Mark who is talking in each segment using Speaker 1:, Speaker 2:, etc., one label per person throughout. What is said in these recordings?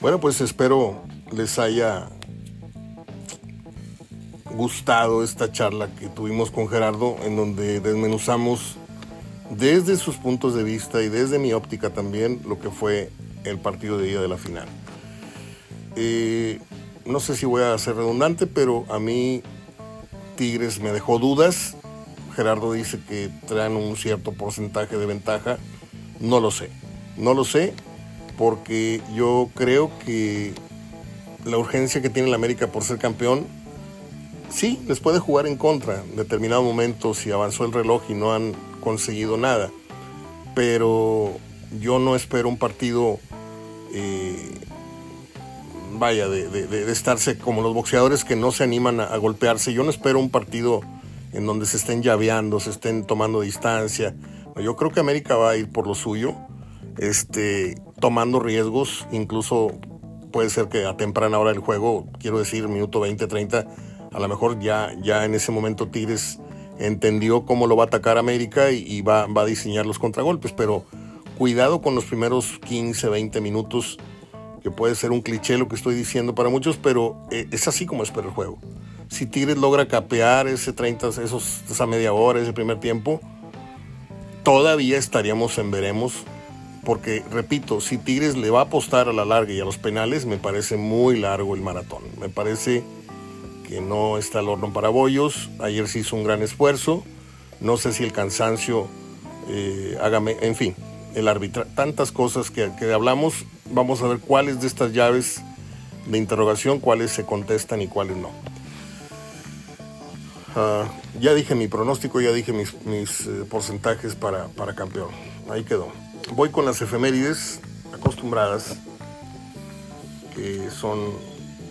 Speaker 1: Bueno, pues espero les haya gustado esta charla que tuvimos con Gerardo, en donde desmenuzamos desde sus puntos de vista y desde mi óptica también lo que fue el partido de día de la final. Eh, no sé si voy a ser redundante, pero a mí Tigres me dejó dudas. Gerardo dice que traen un cierto porcentaje de ventaja. No lo sé. No lo sé porque yo creo que la urgencia que tiene la América por ser campeón, sí, les puede jugar en contra en determinado momento si avanzó el reloj y no han conseguido nada. Pero yo no espero un partido, eh, vaya, de, estarse como los boxeadores que no se animan a, golpearse. Yo no espero un partido en donde se estén llaveando, se estén tomando distancia. Yo creo que América va a ir por lo suyo, este, tomando riesgos, incluso puede ser que a temprana hora del juego, quiero decir, minuto 20, 30, a lo mejor ya, ya en ese momento Tigres entendió cómo lo va a atacar América y, va, va, a diseñar los contragolpes, pero cuidado con los primeros 15, 20 minutos, que puede ser un cliché lo que estoy diciendo para muchos, pero eh, es así como espero el juego. Si Tigres logra capear ese 30, esos, esa media hora, ese primer tiempo, todavía estaríamos en veremos, porque repito, si Tigres le va a apostar a la larga y a los penales, me parece muy largo el maratón. Me parece que no está el horno para bollos. Ayer se hizo un gran esfuerzo. No sé si el cansancio eh, hágame, en fin, el arbitra, tantas cosas que, hablamos. Vamos a ver cuáles de estas llaves de interrogación, cuáles se contestan y cuáles no. Ah, ya dije mi pronóstico, ya dije mis, eh, porcentajes para, para campeón. Ahí quedó. Voy con las efemérides acostumbradas, que son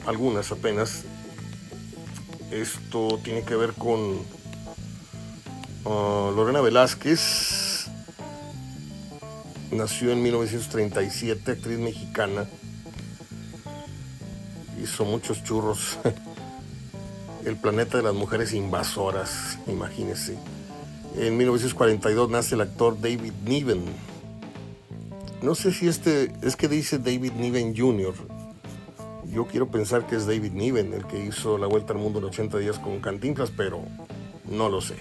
Speaker 1: algunas apenas. Esto tiene que ver con ah, Lorena Velázquez. Nació en 1937, actriz mexicana. Hizo muchos churros. El planeta de las mujeres invasoras, imagínese. En 1942 nace el actor David Niven. No sé si este es que dice David Niven Jr. Yo quiero pensar que es David Niven el que hizo la vuelta al mundo en 80 días con Cantinflas, pero no lo sé.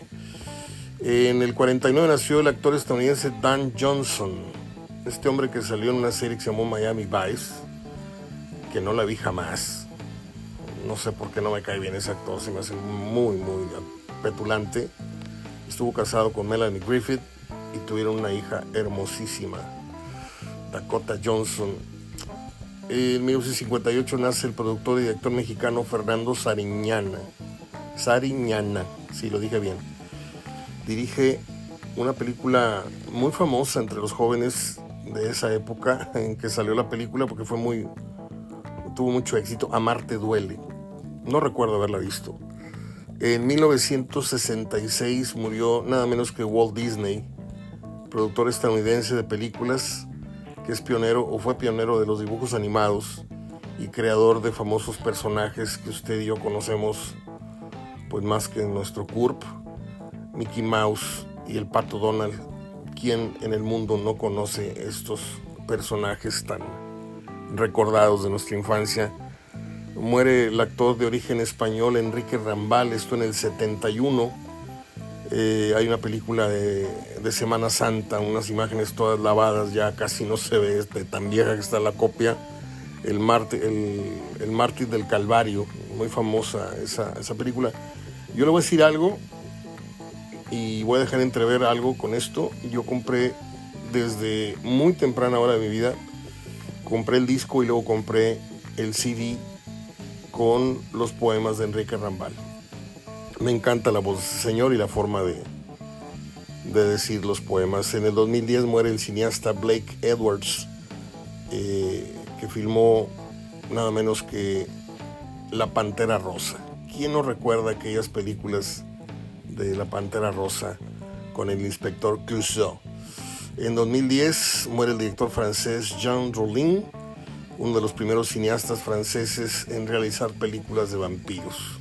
Speaker 1: En el 49 nació el actor estadounidense Dan Johnson, este hombre que salió en una serie que se llamó Miami Vice, que no la vi jamás. No sé por qué no me cae bien ese actor, se me hace muy, muy petulante. Estuvo casado con Melanie Griffith y tuvieron una hija hermosísima, Dakota Johnson en 1958 nace el productor y director mexicano Fernando Sariñana. Sariñana, si lo dije bien. Dirige una película muy famosa entre los jóvenes de esa época en que salió la película porque fue muy tuvo mucho éxito. Amarte duele. No recuerdo haberla visto. En 1966 murió nada menos que Walt Disney, productor estadounidense de películas que es pionero o fue pionero de los dibujos animados y creador de famosos personajes que usted y yo conocemos, pues más que nuestro CURP, Mickey Mouse y el Pato Donald. ¿Quién en el mundo no conoce estos personajes tan recordados de nuestra infancia? Muere el actor de origen español Enrique Rambal, esto en el 71 eh, hay una película de, Semana Santa, unas imágenes todas lavadas, ya casi no se ve este, tan vieja que está la copia. El, mártir, el, mártir del Calvario, muy famosa esa, esa película. Yo le voy a decir algo y voy a dejar entrever algo con esto. Yo compré desde muy temprana hora de mi vida, compré el disco y luego compré el CD con los poemas de Enrique Rambal. Me encanta la voz de señor y la forma de, de decir los poemas. En el 2010 muere el cineasta Blake Edwards, eh, que filmó nada menos que La Pantera Rosa. ¿Quién no recuerda aquellas películas de La Pantera Rosa con el inspector Clouseau? En 2010 muere el director francés Jean Rollin, uno de los primeros cineastas franceses en realizar películas de vampiros.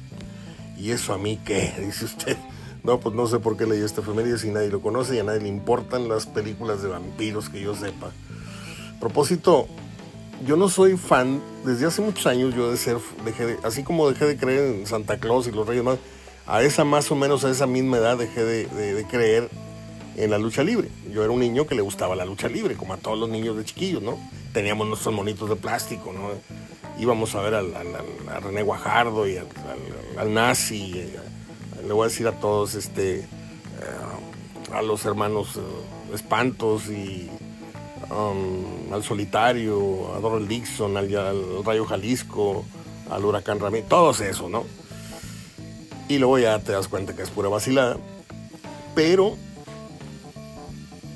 Speaker 1: ¿Y eso a mí qué? Dice usted. No, pues no sé por qué leí esta efeméride si nadie lo conoce y a nadie le importan las películas de vampiros que yo sepa. A propósito, yo no soy fan, desde hace muchos años yo de ser, dejé de, así como dejé de creer en Santa Claus y los Reyes más, a esa más o menos a esa misma edad dejé de, creer en la lucha libre. Yo era un niño que le gustaba la lucha libre, como a todos los niños de chiquillos, ¿no? Teníamos nuestros monitos de plástico, ¿no? Íbamos a ver al, a René Guajardo y al, Nazi, eh, le voy a decir a todos, este, eh, a los hermanos eh, Espantos y um, al Solitario, a Dorrell Dixon, al, Rayo Jalisco, al Huracán Ramírez, todos eso, ¿no? Y luego ya te das cuenta que es pura vacilada. Pero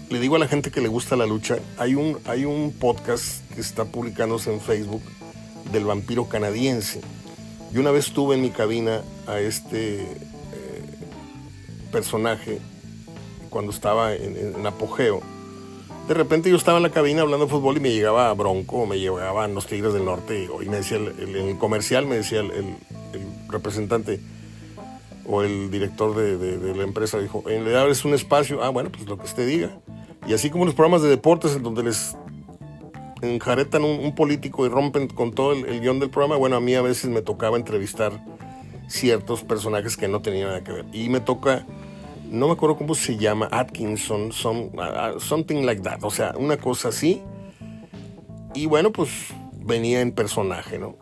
Speaker 1: le digo a la gente que le gusta la lucha, hay un, hay un podcast que está publicándose en Facebook del vampiro canadiense. Y una vez tuve en mi cabina a este eh, personaje cuando estaba en, apogeo. De repente yo estaba en la cabina hablando de fútbol y me llegaba Bronco, me llegaban los Tigres del Norte y, me decía el, el, comercial, me decía el, representante o el director de, la empresa, dijo, le abres un espacio, ah, bueno, pues lo que usted diga. Y así como los programas de deportes en donde les enjaretan un, político y rompen con todo el, el, guion del programa, bueno, a mí a veces me tocaba entrevistar ciertos personajes que no tenían nada que ver. Y me toca no me acuerdo cómo se llama, Atkinson, something like that, o sea, una cosa así. Y bueno, pues venía en personaje, ¿no?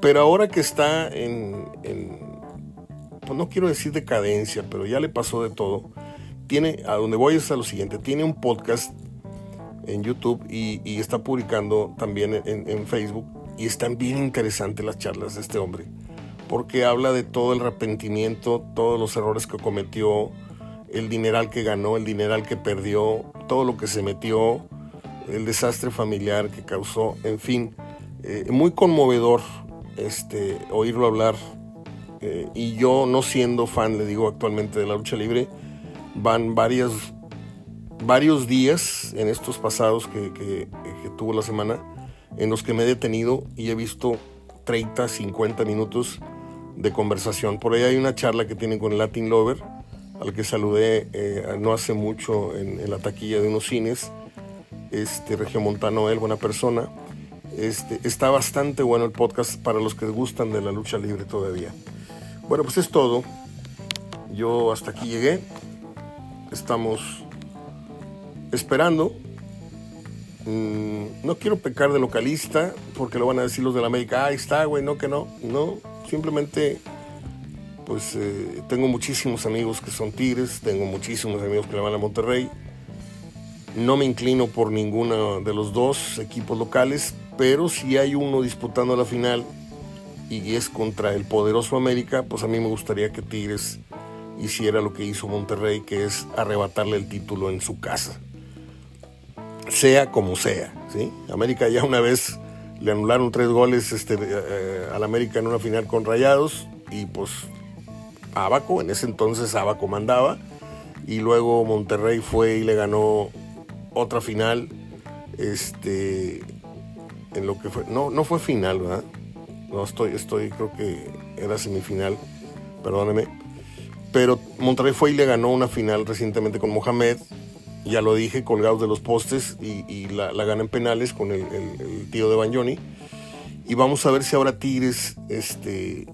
Speaker 1: Pero ahora que está en, pues no quiero decir decadencia, pero ya le pasó de todo, tiene, a donde voy es a lo siguiente, tiene un podcast en YouTube y, está publicando también en, en Facebook y están bien interesantes las charlas de este hombre, porque habla de todo el arrepentimiento, todos los errores que cometió, el dineral que ganó, el dineral que perdió, todo lo que se metió, el desastre familiar que causó, en fin, eh, muy conmovedor este, oírlo hablar. Eh, y yo, no siendo fan, le digo actualmente de la lucha libre, van varias, varios días en estos pasados que, tuvo la semana en los que me he detenido y he visto 30, 50 minutos de conversación. Por ahí hay una charla que tienen con Latin Lover al que saludé eh, no hace mucho en, la taquilla de unos cines, este Montano, él, buena persona. Este, está bastante bueno el podcast para los que gustan de la lucha libre todavía. Bueno, pues es todo. Yo hasta aquí llegué. Estamos esperando. Mm, no quiero pecar de localista porque lo van a decir los de la América. Ahí está, güey, no que no. No, simplemente pues eh, tengo muchísimos amigos que son Tigres, tengo muchísimos amigos que le van a Monterrey. No me inclino por ninguno de los dos equipos locales, pero si hay uno disputando la final y es contra el poderoso América, pues a mí me gustaría que Tigres hiciera lo que hizo Monterrey, que es arrebatarle el título en su casa. Sea como sea, ¿sí? América ya una vez le anularon tres goles este, eh, eh, al América en una final con Rayados y pues Abaco, en ese entonces Abaco mandaba, y luego Monterrey fue y le ganó otra final, este, en lo que fue, no, no fue final, ¿verdad? No, estoy, estoy, creo que era semifinal, perdóneme, pero Monterrey fue y le ganó una final recientemente con Mohamed, ya lo dije, colgados de los postes y, la, la, gana en penales con el, tío de Bagnoni. Y vamos a ver si ahora Tigres este,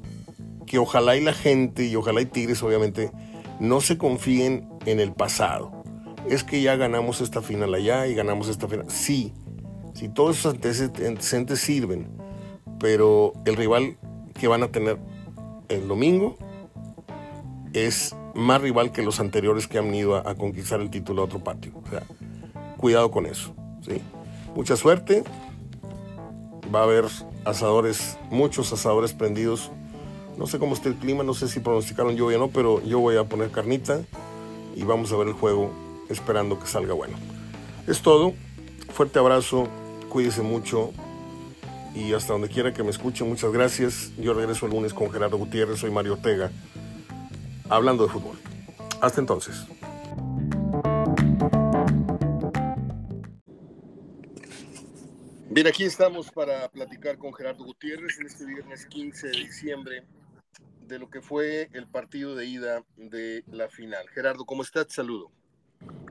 Speaker 1: que ojalá y la gente y ojalá y Tigres obviamente no se confíen en el pasado. Es que ya ganamos esta final allá y ganamos esta final. Sí, sí, todos esos antecedentes sirven, pero el rival que van a tener el domingo es más rival que los anteriores que han ido a, conquistar el título a otro patio. O sea, cuidado con eso. ¿sí? Mucha suerte. Va a haber asadores, muchos asadores prendidos no sé cómo está el clima, no sé si pronosticaron lluvia o no, pero yo voy a poner carnita y vamos a ver el juego esperando que salga bueno. Es todo. Fuerte abrazo, cuídese mucho y hasta donde quiera que me escuchen, muchas gracias. Yo regreso el lunes con Gerardo Gutiérrez, soy Mario Ortega, hablando de fútbol. Hasta entonces. Bien, aquí estamos para platicar con Gerardo Gutiérrez en este viernes 15 de diciembre de lo que fue el partido de ida de la final. Gerardo, ¿cómo estás? Saludo.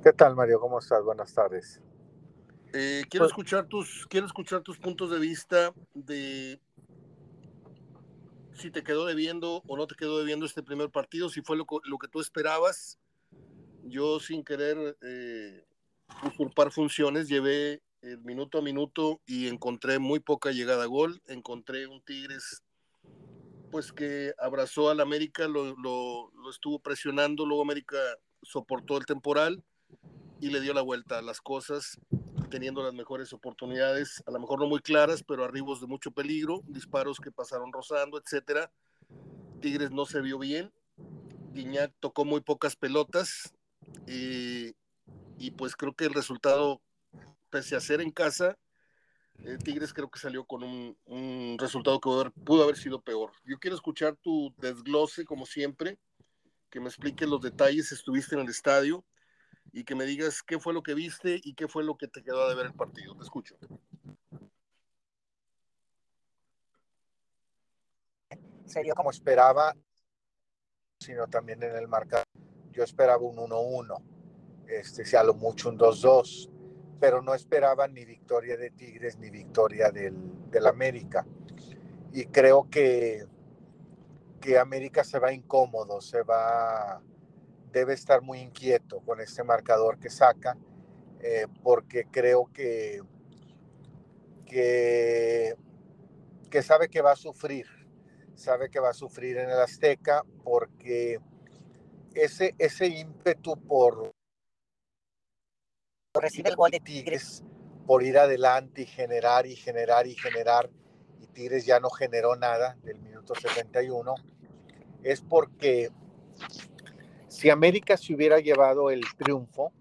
Speaker 2: ¿Qué tal, Mario? ¿Cómo estás? Buenas tardes.
Speaker 1: Eh, quiero pues escuchar tus, quiero escuchar tus puntos de vista de si te quedó debiendo o no te quedó debiendo este primer partido, si fue lo, que tú esperabas. Yo sin querer eh, usurpar funciones, llevé el minuto a minuto y encontré muy poca llegada a gol. Encontré un Tigres pues que abrazó al América, lo, lo, lo estuvo presionando, luego América soportó el temporal y le dio la vuelta a las cosas, teniendo las mejores oportunidades, a lo mejor no muy claras, pero arribos de mucho peligro, disparos que pasaron rozando, etcétera. Tigres no se vio bien, Guiñac tocó muy pocas pelotas y, pues creo que el resultado, pese a ser en casa, eh, Tigres creo que salió con un, un resultado que pudo haber, pudo haber sido peor. Yo quiero escuchar tu desglose, como siempre, que me expliques los detalles, estuviste en el estadio, y que me digas qué fue lo que viste y qué fue lo que te quedó de ver el partido. Te escucho.
Speaker 2: Serio como esperaba, sino también en el marcador. Yo esperaba un 1-1, este, sea lo mucho un 2-2, pero no esperaba ni victoria de Tigres ni victoria del, del América. Y creo que, que América se va incómodo, se va debe estar muy inquieto con este marcador que saca, eh, porque creo que, que, que sabe que va a sufrir, sabe que va a sufrir en el Azteca, porque ese, ese ímpetu por
Speaker 3: recibir el gol de Tigres,
Speaker 2: por ir adelante y generar y generar y generar, y Tigres ya no generó nada del minuto 71, es porque si América se hubiera llevado el triunfo,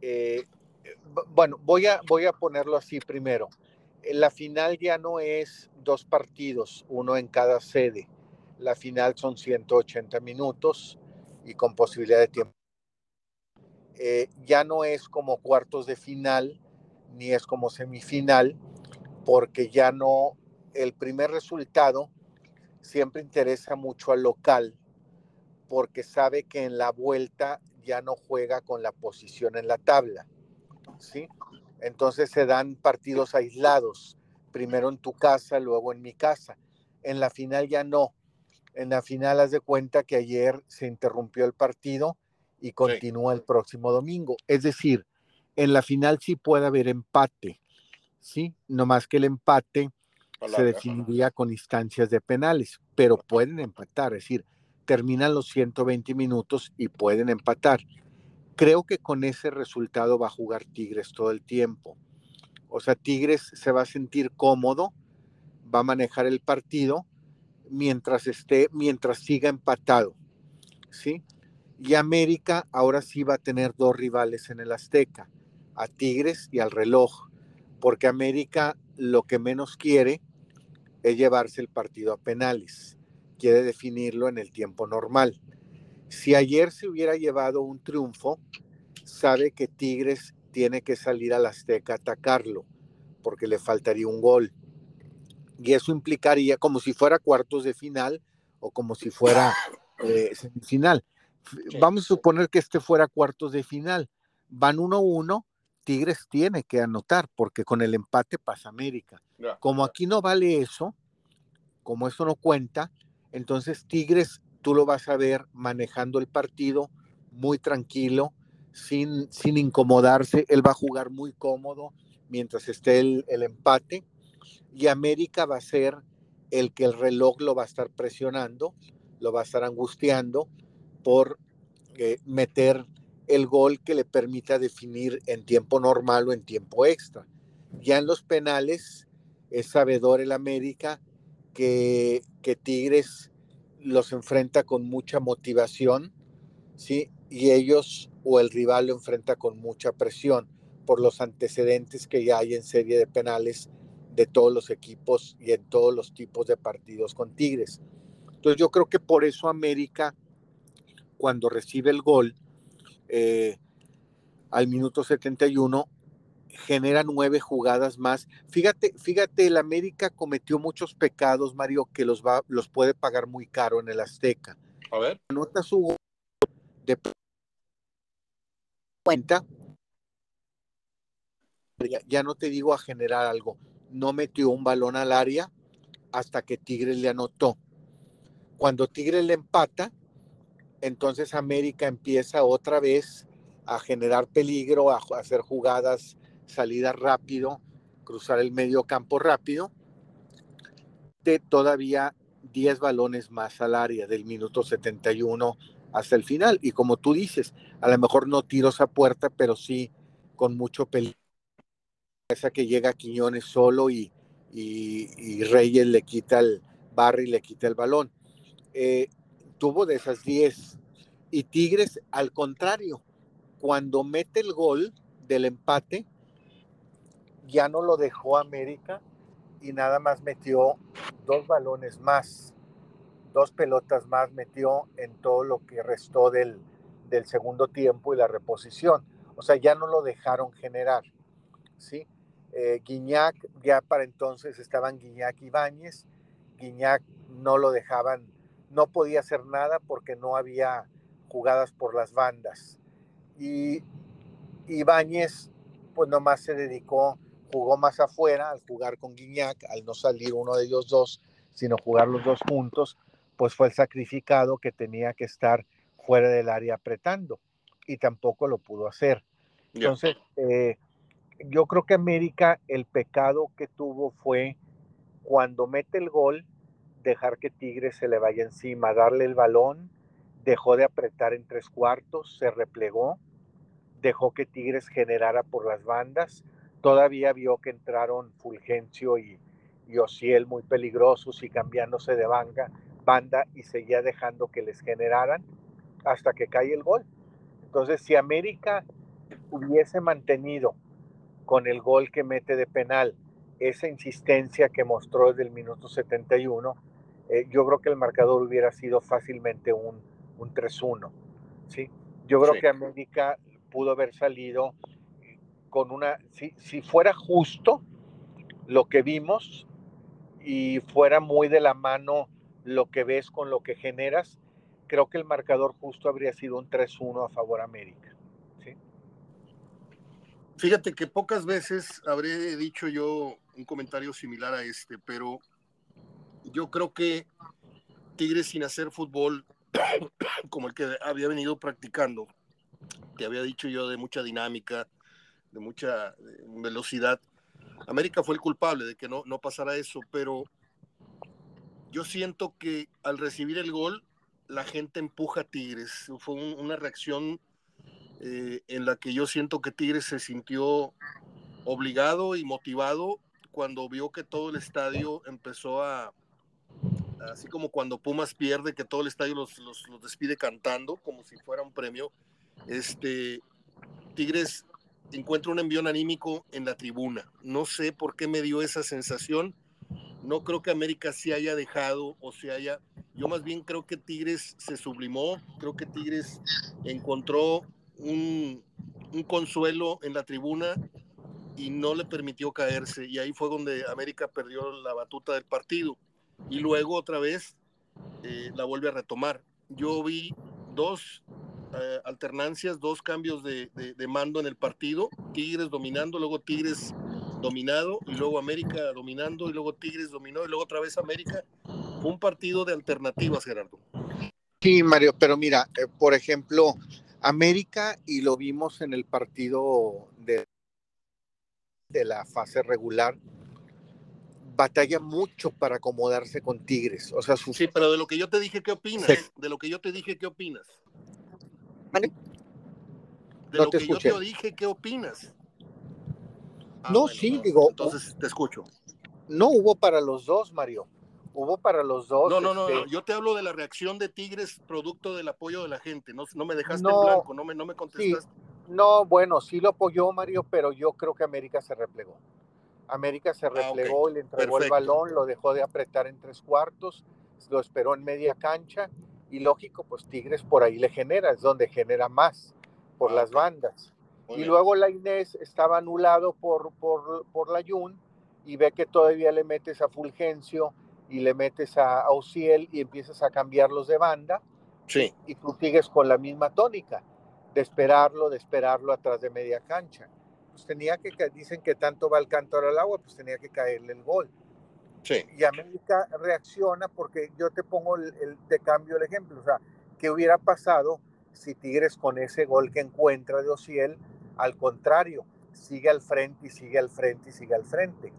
Speaker 2: eh, bueno, voy a, voy a ponerlo así primero. La final ya no es dos partidos, uno en cada sede. La final son 180 minutos y con posibilidad de tiempo. Eh, ya no es como cuartos de final, ni es como semifinal, porque ya no, el primer resultado siempre interesa mucho al local porque sabe que en la vuelta ya no juega con la posición en la tabla. ¿sí? Entonces se dan partidos aislados, primero en tu casa, luego en mi casa. En la final ya no. En la final haz de cuenta que ayer se interrumpió el partido y continúa el próximo domingo. Es decir, en la final sí puede haber empate, ¿sí? No más que el empate se definiría con instancias de penales, pero pueden empatar, es decir, terminan los 120 minutos y pueden empatar. Creo que con ese resultado va a jugar Tigres todo el tiempo. O sea, Tigres se va a sentir cómodo, va a manejar el partido mientras esté, mientras siga empatado. ¿Sí? Y América ahora sí va a tener dos rivales en el Azteca, a Tigres y al reloj, porque América lo que menos quiere es llevarse el partido a penales quiere definirlo en el tiempo normal. Si ayer se hubiera llevado un triunfo, sabe que Tigres tiene que salir al Azteca a atacarlo, porque le faltaría un gol. Y eso implicaría como si fuera cuartos de final o como si fuera eh, semifinal. Vamos a suponer que este fuera cuartos de final. Van 1-1, Tigres tiene que anotar, porque con el empate pasa América. Como aquí no vale eso, como eso no cuenta, entonces Tigres, tú lo vas a ver manejando el partido muy tranquilo, sin, sin incomodarse. Él va a jugar muy cómodo mientras esté el, empate. Y América va a ser el que el reloj lo va a estar presionando, lo va a estar angustiando por eh, meter el gol que le permita definir en tiempo normal o en tiempo extra. Ya en los penales es sabedor el América que, Tigres los enfrenta con mucha motivación, ¿sí? Y ellos o el rival lo enfrenta con mucha presión por los antecedentes que ya hay en serie de penales de todos los equipos y en todos los tipos de partidos con Tigres. Entonces yo creo que por eso América, cuando recibe el gol eh, al minuto 71, genera nueve jugadas más. Fíjate, fíjate, el América cometió muchos pecados, Mario, que los va, los puede pagar muy caro en el Azteca.
Speaker 1: A ver.
Speaker 2: Anota su de cuenta ya no te digo a generar algo, no metió un balón al área hasta que Tigres le anotó. Cuando Tigres le empata, entonces América empieza otra vez a generar peligro, a hacer jugadas, salidas rápido, cruzar el medio campo rápido, de todavía 10 balones más al área del minuto 71 hasta el final. Y como tú dices, a lo mejor no tiros a puerta, pero sí con mucho peligro. Esa que llega Quiñones solo y, y, Reyes le quita el Barry le quita el balón. Eh, tuvo de esas 10. Y Tigres, al contrario, cuando mete el gol del empate, ya no lo dejó América y nada más metió dos balones más, dos pelotas más metió en todo lo que restó del, del segundo tiempo y la reposición. O sea, ya no lo dejaron generar. ¿sí? Eh, Guiñac, ya para entonces estaban Guiñac y Báñez. Guiñac no lo dejaban, no podía hacer nada porque no había jugadas por las bandas. Y Ibáñez, pues nomás se dedicó jugó más afuera al jugar con Guiñac, al no salir uno de ellos dos, sino jugar los dos juntos, pues fue el sacrificado que tenía que estar fuera del área apretando y tampoco lo pudo hacer. Entonces, eh, yo creo que América, el pecado que tuvo fue cuando mete el gol, dejar que Tigres se le vaya encima, darle el balón, dejó de apretar en tres cuartos, se replegó, dejó que Tigres generara por las bandas todavía vio que entraron Fulgencio y, y Ociel muy peligrosos y cambiándose de banda, banda y seguía dejando que les generaran hasta que cae el gol. Entonces, si América hubiese mantenido con el gol que mete de penal esa insistencia que mostró desde el minuto 71, eh, yo creo que el marcador hubiera sido fácilmente un, un 3-1. ¿sí? Yo creo que América pudo haber salido con una, si, si fuera justo lo que vimos y fuera muy de la mano lo que ves con lo que generas, creo que el marcador justo habría sido un 3-1 a favor América. ¿sí?
Speaker 1: Fíjate que pocas veces habré dicho yo un comentario similar a este, pero yo creo que Tigres sin hacer fútbol como el que había venido practicando, te había dicho yo de mucha dinámica, de mucha velocidad. América fue el culpable de que no, no pasara eso, pero yo siento que al recibir el gol, la gente empuja a Tigres. Fue una reacción eh, en la que yo siento que Tigres se sintió obligado y motivado cuando vio que todo el estadio empezó a, así como cuando Pumas pierde, que todo el estadio los, los, los despide cantando como si fuera un premio. Este, Tigres encuentro un envío anímico en la tribuna. No sé por qué me dio esa sensación. No creo que América se haya dejado o se haya... Yo más bien creo que Tigres se sublimó, creo que Tigres encontró un, un consuelo en la tribuna y no le permitió caerse. Y ahí fue donde América perdió la batuta del partido. Y luego otra vez eh, la vuelve a retomar. Yo vi dos eh, alternancias, dos cambios de, mando en el partido, Tigres dominando, luego Tigres dominado, y luego América dominando, y luego Tigres dominó, y luego otra vez América. Fue un partido de alternativas, Gerardo.
Speaker 2: Sí, Mario, pero mira, eh, por ejemplo, América, y lo vimos en el partido de, de la fase regular, batalla mucho para acomodarse con Tigres. O sea,
Speaker 1: Sí, pero de lo que yo te dije, ¿qué opinas? De lo que yo te dije, ¿qué opinas? De lo que yo te dije, ¿qué opinas?
Speaker 2: Ah, no, sí, digo.
Speaker 1: Entonces te escucho.
Speaker 2: No hubo para los dos, Mario. Hubo para los dos.
Speaker 1: No, no, no, este yo te hablo de la reacción de Tigres producto del apoyo de la gente. No, no me dejaste en blanco, no me, no me contestaste.
Speaker 2: no, bueno, sí lo apoyó Mario, pero yo creo que América se replegó. América se ah, replegó, le entregó el balón, lo dejó de apretar en tres cuartos, lo esperó en media cancha y lógico, pues Tigres por ahí le genera, es donde genera más, por las bandas. y luego la Inés estaba anulado por, por, por la Jun y ve que todavía le metes a Fulgencio y le metes a, a y empiezas a cambiarlos de banda.
Speaker 1: Sí.
Speaker 2: Y tú sigues con la misma tónica, de esperarlo, de esperarlo atrás de media cancha. pues tenía que, dicen que tanto va el cántaro al agua, pues tenía que caerle el gol.
Speaker 1: Sí.
Speaker 2: Y América reacciona porque yo te pongo el, el, te cambio el ejemplo, o sea, ¿qué hubiera pasado si Tigres con ese gol que encuentra de Ociel, al contrario, sigue al frente y sigue al frente y sigue al frente?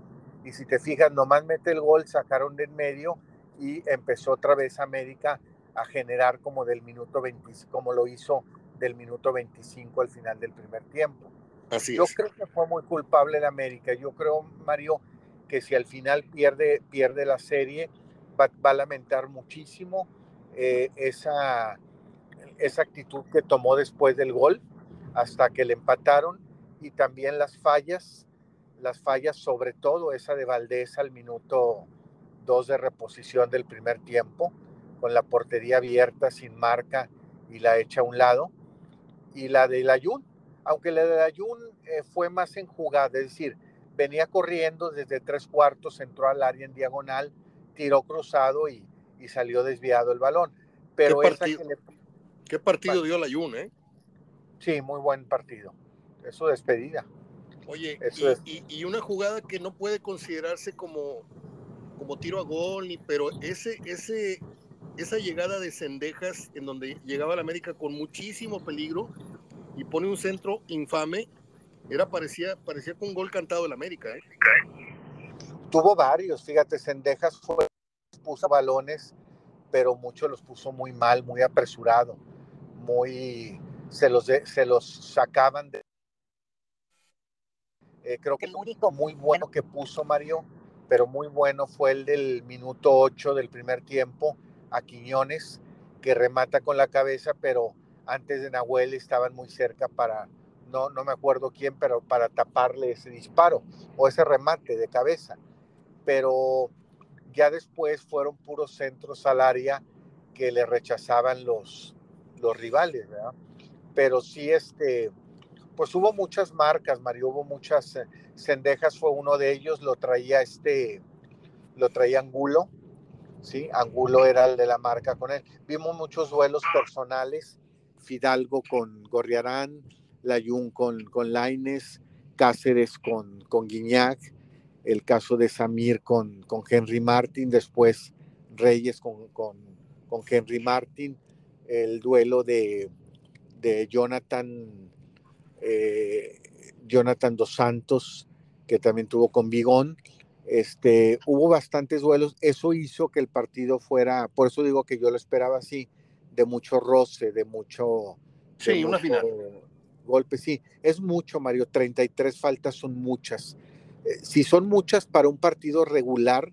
Speaker 2: Y si te fijas, nomás mete el gol, sacaron de en medio y empezó otra vez América a generar como del minuto 20, como lo hizo del minuto 25 al final del primer tiempo.
Speaker 1: Así
Speaker 2: Yo
Speaker 1: es.
Speaker 2: creo que fue muy culpable el América. Yo creo, Mario, que si al final pierde, pierde la serie, va, va a lamentar muchísimo eh, esa, esa actitud que tomó después del gol hasta que le empataron y también las fallas, las fallas sobre todo esa de Valdés al minuto 2 de reposición del primer tiempo, con la portería abierta, sin marca y la echa a un lado, y la de Layún, aunque la de Layún eh, fue más en jugada, es decir, venía corriendo desde tres cuartos, entró al área en diagonal, tiró cruzado y, y salió desviado el balón. Pero
Speaker 1: ¿Qué partido,
Speaker 2: le...
Speaker 1: ¿qué partido dio la Jun, eh?
Speaker 2: Sí, muy buen partido. Es su despedida.
Speaker 1: Oye,
Speaker 2: Eso
Speaker 1: y,
Speaker 2: es.
Speaker 1: y- y una jugada que no puede considerarse como, como tiro a gol, ni, pero ese, ese, esa llegada de Cendejas en donde llegaba la América con muchísimo peligro y pone un centro infame, era parecía, parecía con un gol cantado del América, ¿eh?
Speaker 2: Tuvo varios, fíjate, Sendejas fue, puso balones, pero muchos los puso muy mal, muy apresurado, muy, se los, de- se los sacaban de... Eh, creo que el único muy bueno que puso Mario, pero muy bueno fue el del minuto 8 del primer tiempo a Quiñones, que remata con la cabeza, pero antes de Nahuel estaban muy cerca para, no, no me acuerdo quién, pero para taparle ese disparo o ese remate de cabeza. Pero ya después fueron puros centros al área que le rechazaban los, los rivales, ¿verdad? Pero sí, este, pues hubo muchas marcas, Mario, hubo muchas, eh, Cendejas fue uno de ellos, lo traía este, lo traía Angulo, ¿sí? Angulo era el de la marca con él. Vimos muchos duelos personales, Fidalgo con Gorriarán, Layún con, con Laines, Cáceres con, con Guiñac, el caso de Samir con, con Henry Martin, después Reyes con, con, con Henry Martin, el duelo de, de Jonathan, eh, Jonathan Dos Santos, que también tuvo con Bigón. Este, hubo bastantes duelos, eso hizo que el partido fuera, por eso digo que yo lo esperaba así, de mucho roce, de mucho, de
Speaker 1: Sí, una
Speaker 2: mucho
Speaker 1: final.
Speaker 2: Golpe, sí, es mucho, Mario, 33 faltas son muchas. Eh, si son muchas para un partido regular,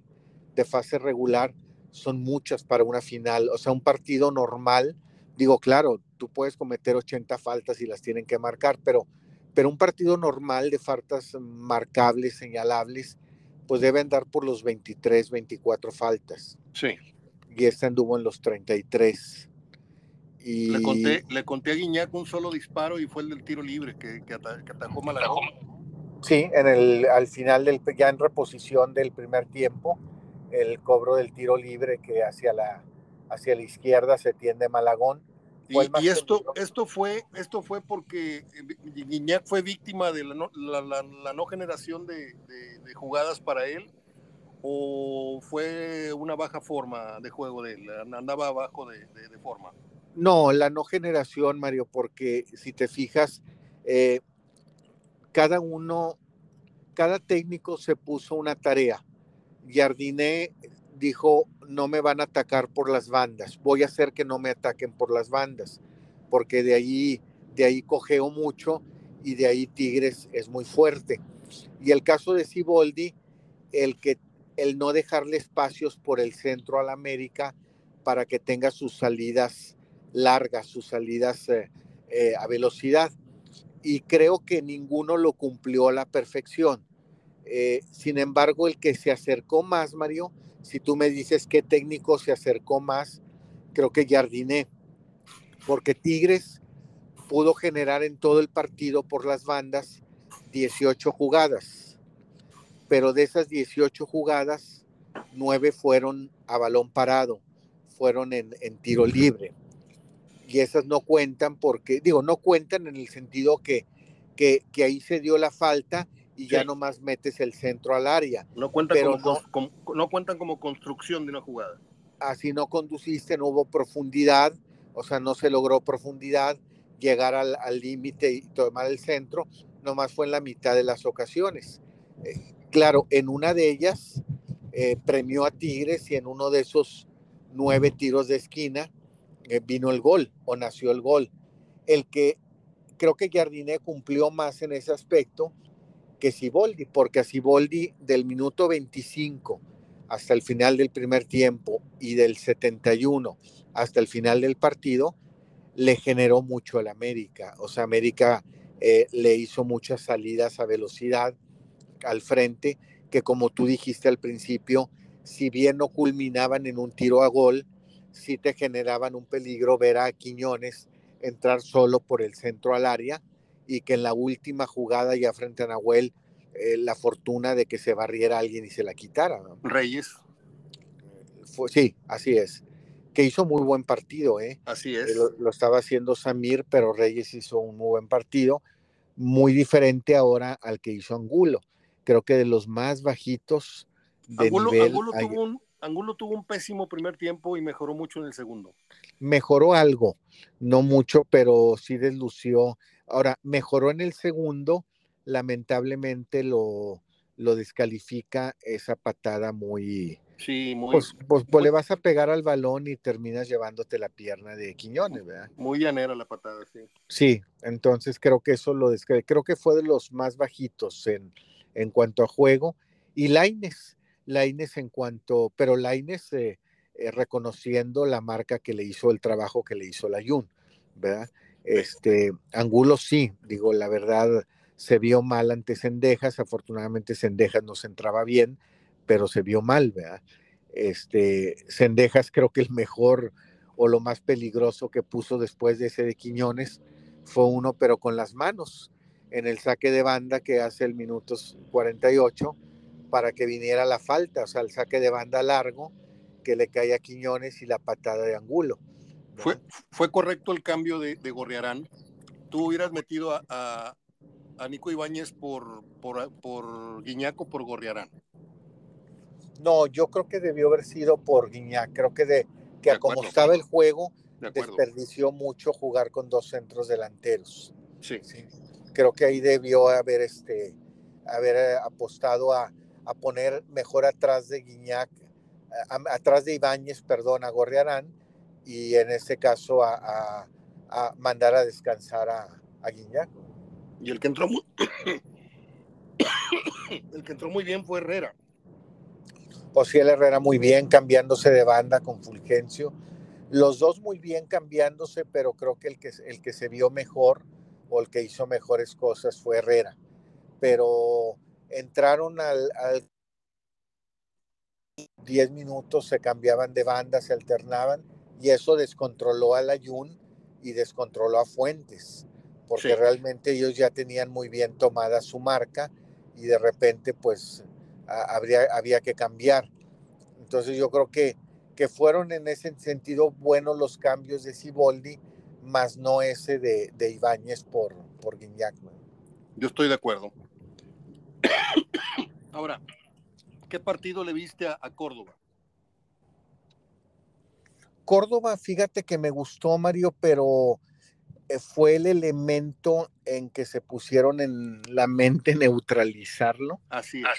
Speaker 2: de fase regular, son muchas para una final, o sea, un partido normal, digo, claro, tú puedes cometer 80 faltas y las tienen que marcar, pero, pero un partido normal de faltas marcables, señalables, pues debe andar por los 23, 24 faltas.
Speaker 1: Sí.
Speaker 2: Y esta anduvo en los 33. Y
Speaker 1: Le conté, le conté a Guiñac un solo disparo y fue el del tiro libre que, que, ata- que atajó Malagón.
Speaker 2: sí, en el, al final, del, ya en reposición del primer tiempo, el cobro del tiro libre que hacia la, hacia la izquierda se tiende Malagón.
Speaker 1: Y, esto, esto fue, esto fue porque eh, Guiñac fue víctima de la no, la, la- la no generación de, de- de jugadas para él, o fue una baja forma de juego de él, andaba abajo de forma.
Speaker 2: No, la no generación, Mario, porque si te fijas, eh, cada uno, cada técnico se puso una tarea. Jardiné dijo, no me van a atacar por las bandas, voy a hacer que no me ataquen por las bandas, porque de ahí, de ahí cogeo mucho y de ahí Tigres es muy fuerte. Y el caso de Siboldi, el que el no dejarle espacios por el centro al América para que tenga sus salidas largas, sus salidas eh, a velocidad. Y creo que ninguno lo cumplió a la perfección. Eh, sin embargo, el que se acercó más, Mario, si tú me dices qué técnico se acercó más, creo que Jardiné, porque Tigres pudo generar en todo el partido por las bandas 18 jugadas, pero de esas 18 jugadas, 9 fueron a balón parado, fueron en tiro libre. Y esas no cuentan porque, digo, no cuentan en el sentido que, que, que ahí se dio la falta y ya nomás metes el centro al área.
Speaker 1: No cuentan, como, no, cuentan como construcción de una jugada.
Speaker 2: Así no conduciste, no hubo profundidad, o sea, no se logró profundidad, llegar al límite y tomar el centro, nomás fue en la mitad de las ocasiones. Eh, claro, en una de ellas eh, premió a Tigres y en uno de esos nueve tiros de esquina vino el gol o nació el gol. El que creo que Jardiné cumplió más en ese aspecto que Siboldi, porque a Siboldi del minuto 25 hasta el final del primer tiempo y del 71 hasta el final del partido, le generó mucho al América. O sea, América eh, le hizo muchas salidas a velocidad al frente, que como tú dijiste al principio, si bien no culminaban en un tiro a gol, sí te generaban un peligro ver a Quiñones entrar solo por el centro al área y que en la última jugada ya frente a Nahuel eh, la fortuna de que se barriera alguien y se la quitara.
Speaker 1: Reyes.
Speaker 2: Fue, sí, así es. Que hizo muy buen partido, ¿eh?
Speaker 1: Así es.
Speaker 2: lo, estaba haciendo Samir, pero Reyes hizo un muy buen partido, muy diferente ahora al que hizo Angulo. Creo que de los más bajitos de nivel.
Speaker 1: Angulo tuvo, un, Angulo tuvo un pésimo primer tiempo y mejoró mucho en el segundo.
Speaker 2: Mejoró algo, no mucho, pero sí deslució. Ahora, mejoró en el segundo, lamentablemente lo, lo descalifica esa patada muy...
Speaker 1: Sí, muy...
Speaker 2: Pues, pues, pues le vas a pegar al balón y terminas llevándote la pierna de Quiñones, ¿verdad?
Speaker 1: Muy llanera la patada, sí.
Speaker 2: Sí, entonces creo que eso lo creo que fue de los más bajitos en, en cuanto a juego. Y Laines, Laines en cuanto, pero Laines eh, eh, reconociendo la marca que le hizo, el trabajo que le hizo la Jun, ¿verdad? Este, Angulo sí, digo, la verdad, se vio mal ante Cendejas, afortunadamente Cendejas no se entraba bien, pero se vio mal, ¿verdad? Este, Cendejas creo que el mejor o lo más peligroso que puso después de ese de Quiñones fue uno, pero con las manos, en el saque de banda que hace el minutos 48 para que viniera la falta, o sea, el saque de banda largo que le cae a Quiñones y la patada de Angulo.
Speaker 1: ¿Fue, fue correcto el cambio de, de Gorriarán? ¿Tú hubieras metido a, a, Nico Ibáñez por, por, por Guiñac o por Gorriarán?
Speaker 2: No, yo creo que debió haber sido por Guiñac. Creo que de que como estaba el juego, desperdició mucho jugar con dos centros delanteros.
Speaker 1: Sí. sí.
Speaker 2: Creo que ahí debió haber este haber eh, apostado a, a poner mejor atrás de Guiñac, atrás de Ibáñez, perdón, a Gorriarán, y en este caso a, mandar a descansar a, a, Guiñac.
Speaker 1: Y el que entró muy, el que entró muy bien fue Herrera.
Speaker 2: Osiel Herrera muy bien, cambiándose de banda con Fulgencio. Los dos muy bien cambiándose, pero creo que el que, el que se vio mejor o el que hizo mejores cosas fue Herrera. Pero entraron al, 10 minutos, se cambiaban de banda, se alternaban y eso descontroló a la Jun y descontroló a Fuentes, porque realmente ellos ya tenían muy bien tomada su marca y de repente pues habría, había que cambiar. Entonces yo creo que, que fueron en ese sentido buenos los cambios de Siboldi, más no ese de, de Ibáñez por, por Guiñac.
Speaker 1: Yo estoy de acuerdo. Ahora, ¿qué partido le viste a, Córdoba?
Speaker 2: Córdoba, fíjate que me gustó, Mario, pero eh, fue el elemento en que se pusieron en la mente neutralizarlo.
Speaker 1: Así es.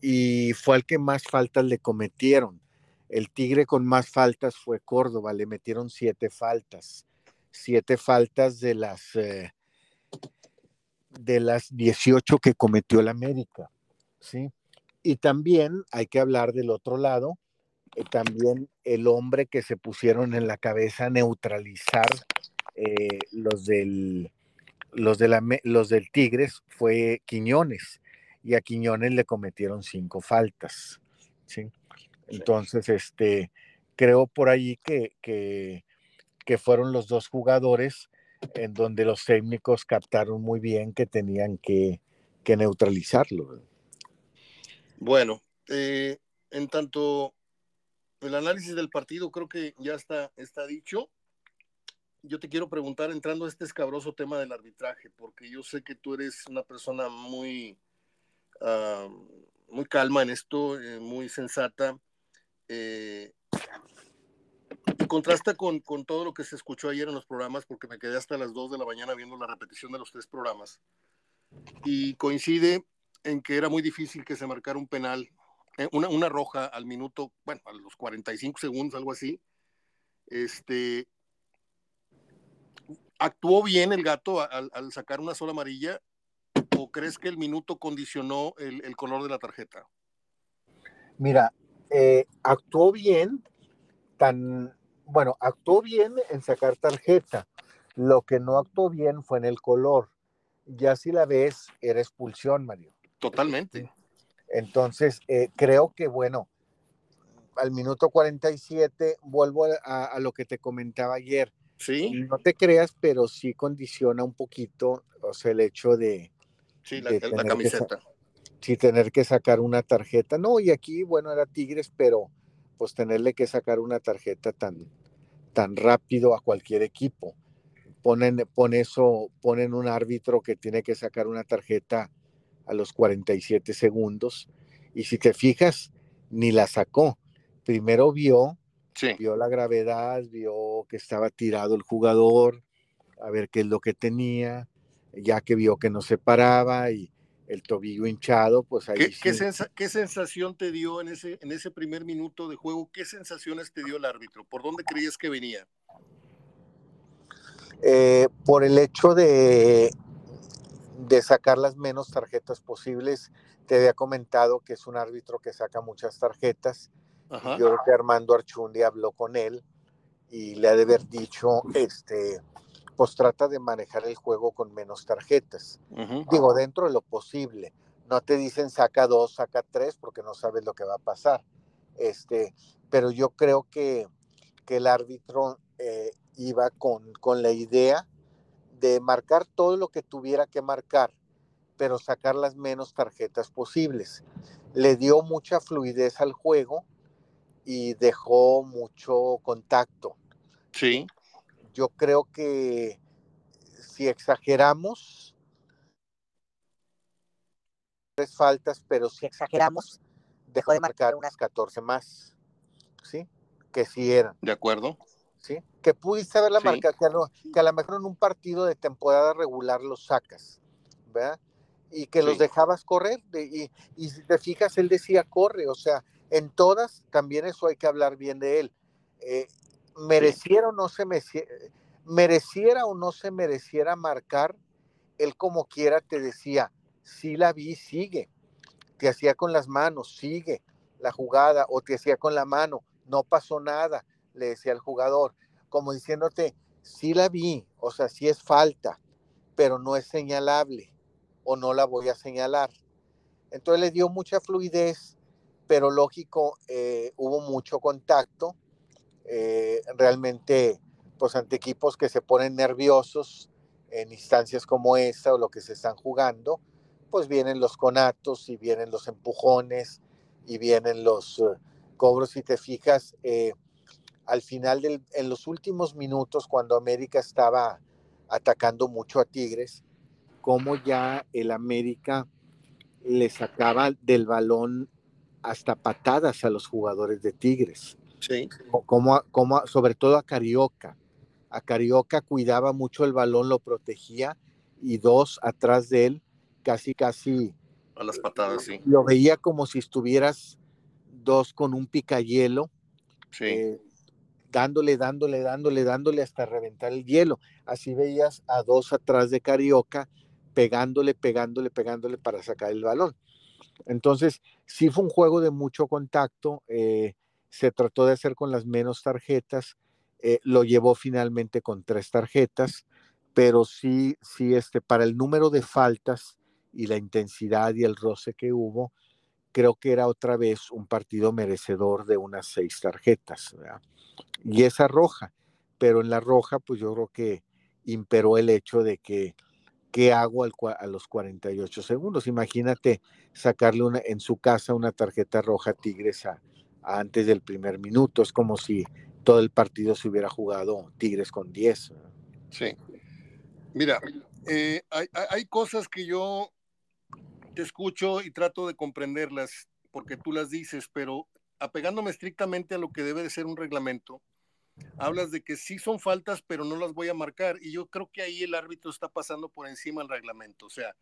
Speaker 2: Y fue el que más faltas le cometieron. El Tigre con más faltas fue Córdoba, le metieron siete faltas. Siete faltas de las eh, de las 18 que cometió el América. ¿sí? Y también hay que hablar del otro lado, eh, también el hombre que se pusieron en la cabeza a neutralizar eh, los, del, los, de la, los del Tigres fue Quiñones, y a Quiñones le cometieron cinco faltas. ¿sí? Entonces, este, creo por ahí que, que, que fueron los dos jugadores en donde los técnicos captaron muy bien que tenían que, neutralizarlo.
Speaker 1: Bueno, eh, en tanto el análisis del partido creo que ya está, está dicho. yo te quiero preguntar, entrando a este escabroso tema del arbitraje, porque yo sé que tú eres una persona muy, ah, muy calma en esto, eh, muy sensata. Eh, contrasta con, con, todo lo que se escuchó ayer en los programas, porque me quedé hasta las 2 de la mañana viendo la repetición de los tres programas. Y coincide en que era muy difícil que se marcara un penal, eh, una, una roja al minuto, bueno, a los 45 segundos, algo así. Este, ¿Actuó bien el gato al, al, sacar una sola amarilla o crees que el minuto condicionó el, el color de la tarjeta?
Speaker 2: Mira, eh, actuó bien, tan, bueno, actuó bien en sacar tarjeta. Lo que no actuó bien fue en el color. Ya si la ves, era expulsión, Mario.
Speaker 1: Totalmente.
Speaker 2: Entonces, eh, creo que, bueno, al minuto 47, vuelvo a, a, lo que te comentaba ayer.
Speaker 1: Sí.
Speaker 2: No te creas, pero sí condiciona un poquito, o sea, el hecho de.
Speaker 1: Sí, la, de la camiseta.
Speaker 2: sí, tener que sacar una tarjeta. No, y aquí, bueno, era Tigres, pero pues tenerle que sacar una tarjeta tan, tan rápido a cualquier equipo. Ponen, pon eso, ponen un árbitro que tiene que sacar una tarjeta a los 47 segundos. Y si te fijas, ni la sacó. Primero vio,
Speaker 1: sí.
Speaker 2: vio la gravedad, vio que estaba tirado el jugador, a ver qué es lo que tenía, ya que vio que no se paraba y el tobillo hinchado, pues ahí
Speaker 1: ¿Qué,
Speaker 2: sí.
Speaker 1: ¿qué, sensa ¿Qué, sensación te dio en ese, en ese primer minuto de juego? ¿Qué sensaciones te dio el árbitro? ¿Por dónde creías que venía?
Speaker 2: Eh, por el hecho de, de sacar las menos tarjetas posibles, te había comentado que es un árbitro que saca muchas tarjetas.
Speaker 1: Ajá.
Speaker 2: Yo creo que Armando Archundi habló con él y le ha de haber dicho, este, pues trata de manejar el juego con menos tarjetas.
Speaker 1: Uh -huh.
Speaker 2: Digo, dentro de lo posible. No te dicen saca dos, saca tres, porque no sabes lo que va a pasar. Este, pero yo creo que, que el árbitro eh, iba con, con la idea de marcar todo lo que tuviera que marcar, pero sacar las menos tarjetas posibles. Le dio mucha fluidez al juego y dejó mucho contacto.
Speaker 1: Sí.
Speaker 2: Yo creo que si exageramos, tres faltas, pero si exageramos, dejó de marcar unas 14 más, ¿sí? Que sí eran.
Speaker 1: De acuerdo.
Speaker 2: ¿Sí? Que pudiste haberla
Speaker 1: Sí.
Speaker 2: marcado, que, a lo- que a lo mejor en un partido de temporada regular los sacas, ¿verdad? Y que los dejabas correr, de- y, y si te fijas, él decía corre, o sea, en todas, también eso hay que hablar bien de él. Eh, mereciera o no se mereciera, mereciera o no se mereciera marcar, él como quiera te decía, sí la vi, sigue. Te hacía con las manos, sigue la jugada, o te hacía con la mano, no pasó nada, le decía al jugador, como diciéndote, sí la vi, o sea, sí es falta, pero no es señalable, o no la voy a señalar. Entonces le dio mucha fluidez, pero lógico, eh, hubo mucho contacto, eh, realmente, pues ante equipos que se ponen nerviosos en instancias como esta o lo que se están jugando, pues vienen los conatos y vienen los empujones y vienen los uh, cobros. Si te fijas, eh, al final, del, en los últimos minutos, cuando América estaba atacando mucho a Tigres, como ya el América le sacaba del balón hasta patadas a los jugadores de Tigres.
Speaker 1: Sí.
Speaker 2: Como, como, sobre todo a Carioca. A Carioca cuidaba mucho el balón, lo protegía y dos atrás de él, casi, casi.
Speaker 1: A las patadas, sí.
Speaker 2: Lo veía como si estuvieras dos con un picayelo.
Speaker 1: Sí.
Speaker 2: Eh, dándole, dándole, dándole, dándole hasta reventar el hielo. Así veías a dos atrás de Carioca, pegándole, pegándole, pegándole para sacar el balón. Entonces, sí fue un juego de mucho contacto. Eh, se trató de hacer con las menos tarjetas. Eh, lo llevó finalmente con tres tarjetas, pero sí, sí, este, para el número de faltas y la intensidad y el roce que hubo, creo que era otra vez un partido merecedor de unas seis tarjetas. Y esa roja, pero en la roja, pues yo creo que imperó el hecho de que ¿qué hago al, a los 48 segundos? Imagínate sacarle una, en su casa una tarjeta roja Tigres a antes del primer minuto. Es como si todo el partido se hubiera jugado Tigres con 10.
Speaker 1: Sí. Mira, eh, hay, hay, cosas que yo te escucho y trato de comprenderlas porque tú las dices, pero apegándome estrictamente a lo que debe de ser un reglamento, hablas de que sí son faltas, pero no las voy a marcar. Y yo creo que ahí el árbitro está pasando por encima del reglamento. O sea,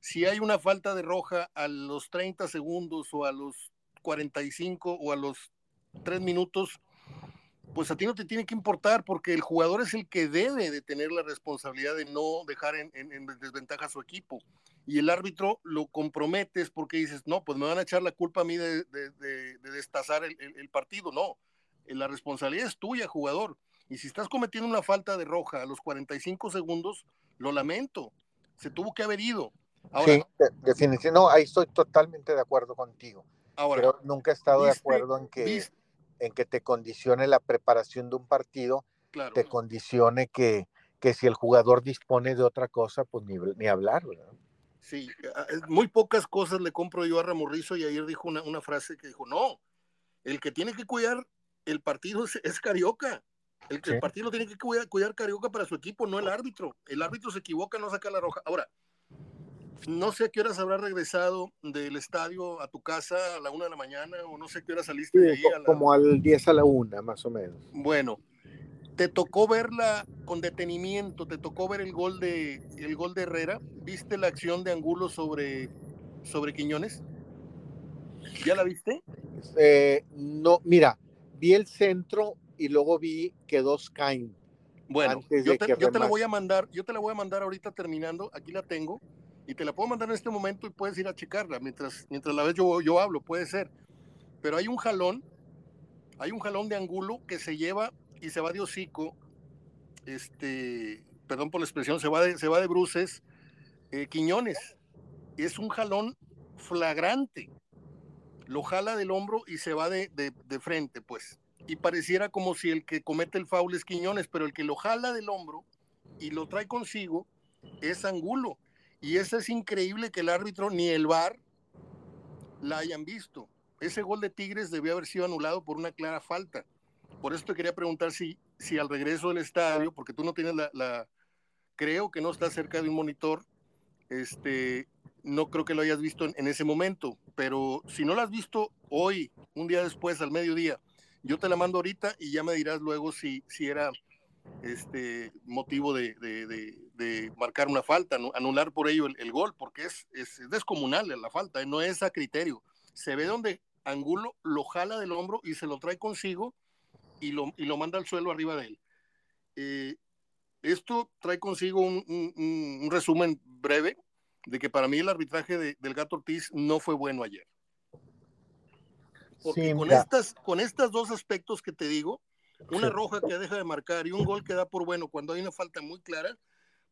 Speaker 1: si hay una falta de roja a los 30 segundos o a los 45 o a los 3 minutos, pues a ti no te tiene que importar porque el jugador es el que debe de tener la responsabilidad de no dejar en, desventaja a su equipo. Y el árbitro lo comprometes porque dices, no, pues me van a echar la culpa a mí de, destazar el, partido. No, la responsabilidad es tuya, jugador. Y si estás cometiendo una falta de roja a los 45 segundos, lo lamento. Se tuvo que haber ido.
Speaker 2: sí, definitivamente. No, ahí estoy totalmente de acuerdo contigo. Ahora, Pero nunca he estado de acuerdo en que en que te condicione la preparación de un partido, te condicione que, que si el jugador dispone de otra cosa, pues ni, ni hablar, ¿verdad?
Speaker 1: Sí, muy pocas cosas le compro yo a Ramorrizo y ayer dijo una, una, frase que dijo, no, el que tiene que cuidar el partido es, Carioca. El, que el partido tiene que cuidar, cuidar Carioca para su equipo, no el árbitro. El árbitro se equivoca, no saca la roja. Ahora, no sé a qué horas habrás regresado del estadio a tu casa a la una de la mañana o no sé qué hora saliste de ahí.
Speaker 2: Como al 10 a la una, más o menos.
Speaker 1: Bueno, te tocó verla con detenimiento, te tocó ver el gol de, el gol de Herrera, ¿viste la acción de Angulo sobre, sobre Quiñones? ¿Ya la viste?
Speaker 2: Eh, no, mira, vi el centro y luego vi que dos caen.
Speaker 1: Bueno, yo, te, yo te, la voy a mandar, yo te la voy a mandar ahorita terminando, aquí la tengo y te la puedo mandar en este momento y puedes ir a checarla mientras, mientras la vez yo, yo hablo, puede ser. Pero hay un jalón, hay un jalón de angulo que se lleva y se va de hocico, este, perdón por la expresión, se va de, se va de bruces, eh, Quiñones. Es un jalón flagrante. Lo jala del hombro y se va de frente, pues. Y pareciera como si el que comete el foul es Quiñones, pero el que lo jala del hombro y lo trae consigo es Angulo. Y eso es increíble que el árbitro ni el VAR la hayan visto. Ese gol de Tigres debió haber sido anulado por una clara falta. Por eso te quería preguntar si, si al regreso del estadio, porque tú no tienes la, creo que no estás cerca de un monitor, este, no creo que lo hayas visto en, ese momento, pero si no lo has visto hoy, un día después, al mediodía, yo te la mando ahorita y ya me dirás luego si, si era este motivo de, marcar una falta, anular por ello el, gol, porque es, es, descomunal la falta, no es a criterio. Se ve donde Angulo lo jala del hombro y se lo trae consigo y lo, y lo manda al suelo arriba de él. Eh, esto trae consigo un, resumen breve de que para mí el arbitraje del Gato Ortiz no fue bueno ayer. Porque con, estas, con estos dos aspectos que te digo, una roja que deja de marcar y un gol que da por bueno cuando hay una falta muy clara,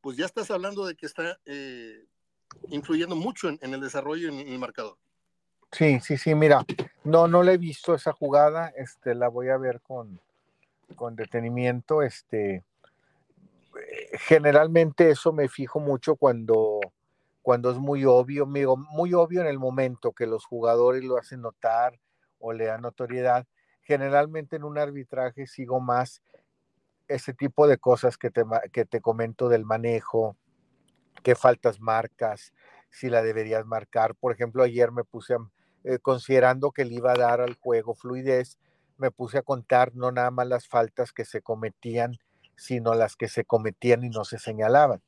Speaker 1: pues ya estás hablando de que está eh, influyendo mucho en, el desarrollo en, el marcador.
Speaker 2: Sí, sí, sí, mira, no, no le he visto esa jugada, este, la voy a ver con, con detenimiento, este, generalmente eso me fijo mucho cuando, cuando es muy obvio, muy obvio en el momento que los jugadores lo hacen notar o le dan notoriedad, generalmente en un arbitraje sigo más ese tipo de cosas que te, que te comento del manejo, qué faltas marcas, si la deberías marcar. Por ejemplo, ayer me puse, eh, considerando que le iba a dar al juego fluidez, me puse a contar no nada más las faltas que se cometían, sino las que se cometían y no se señalaban.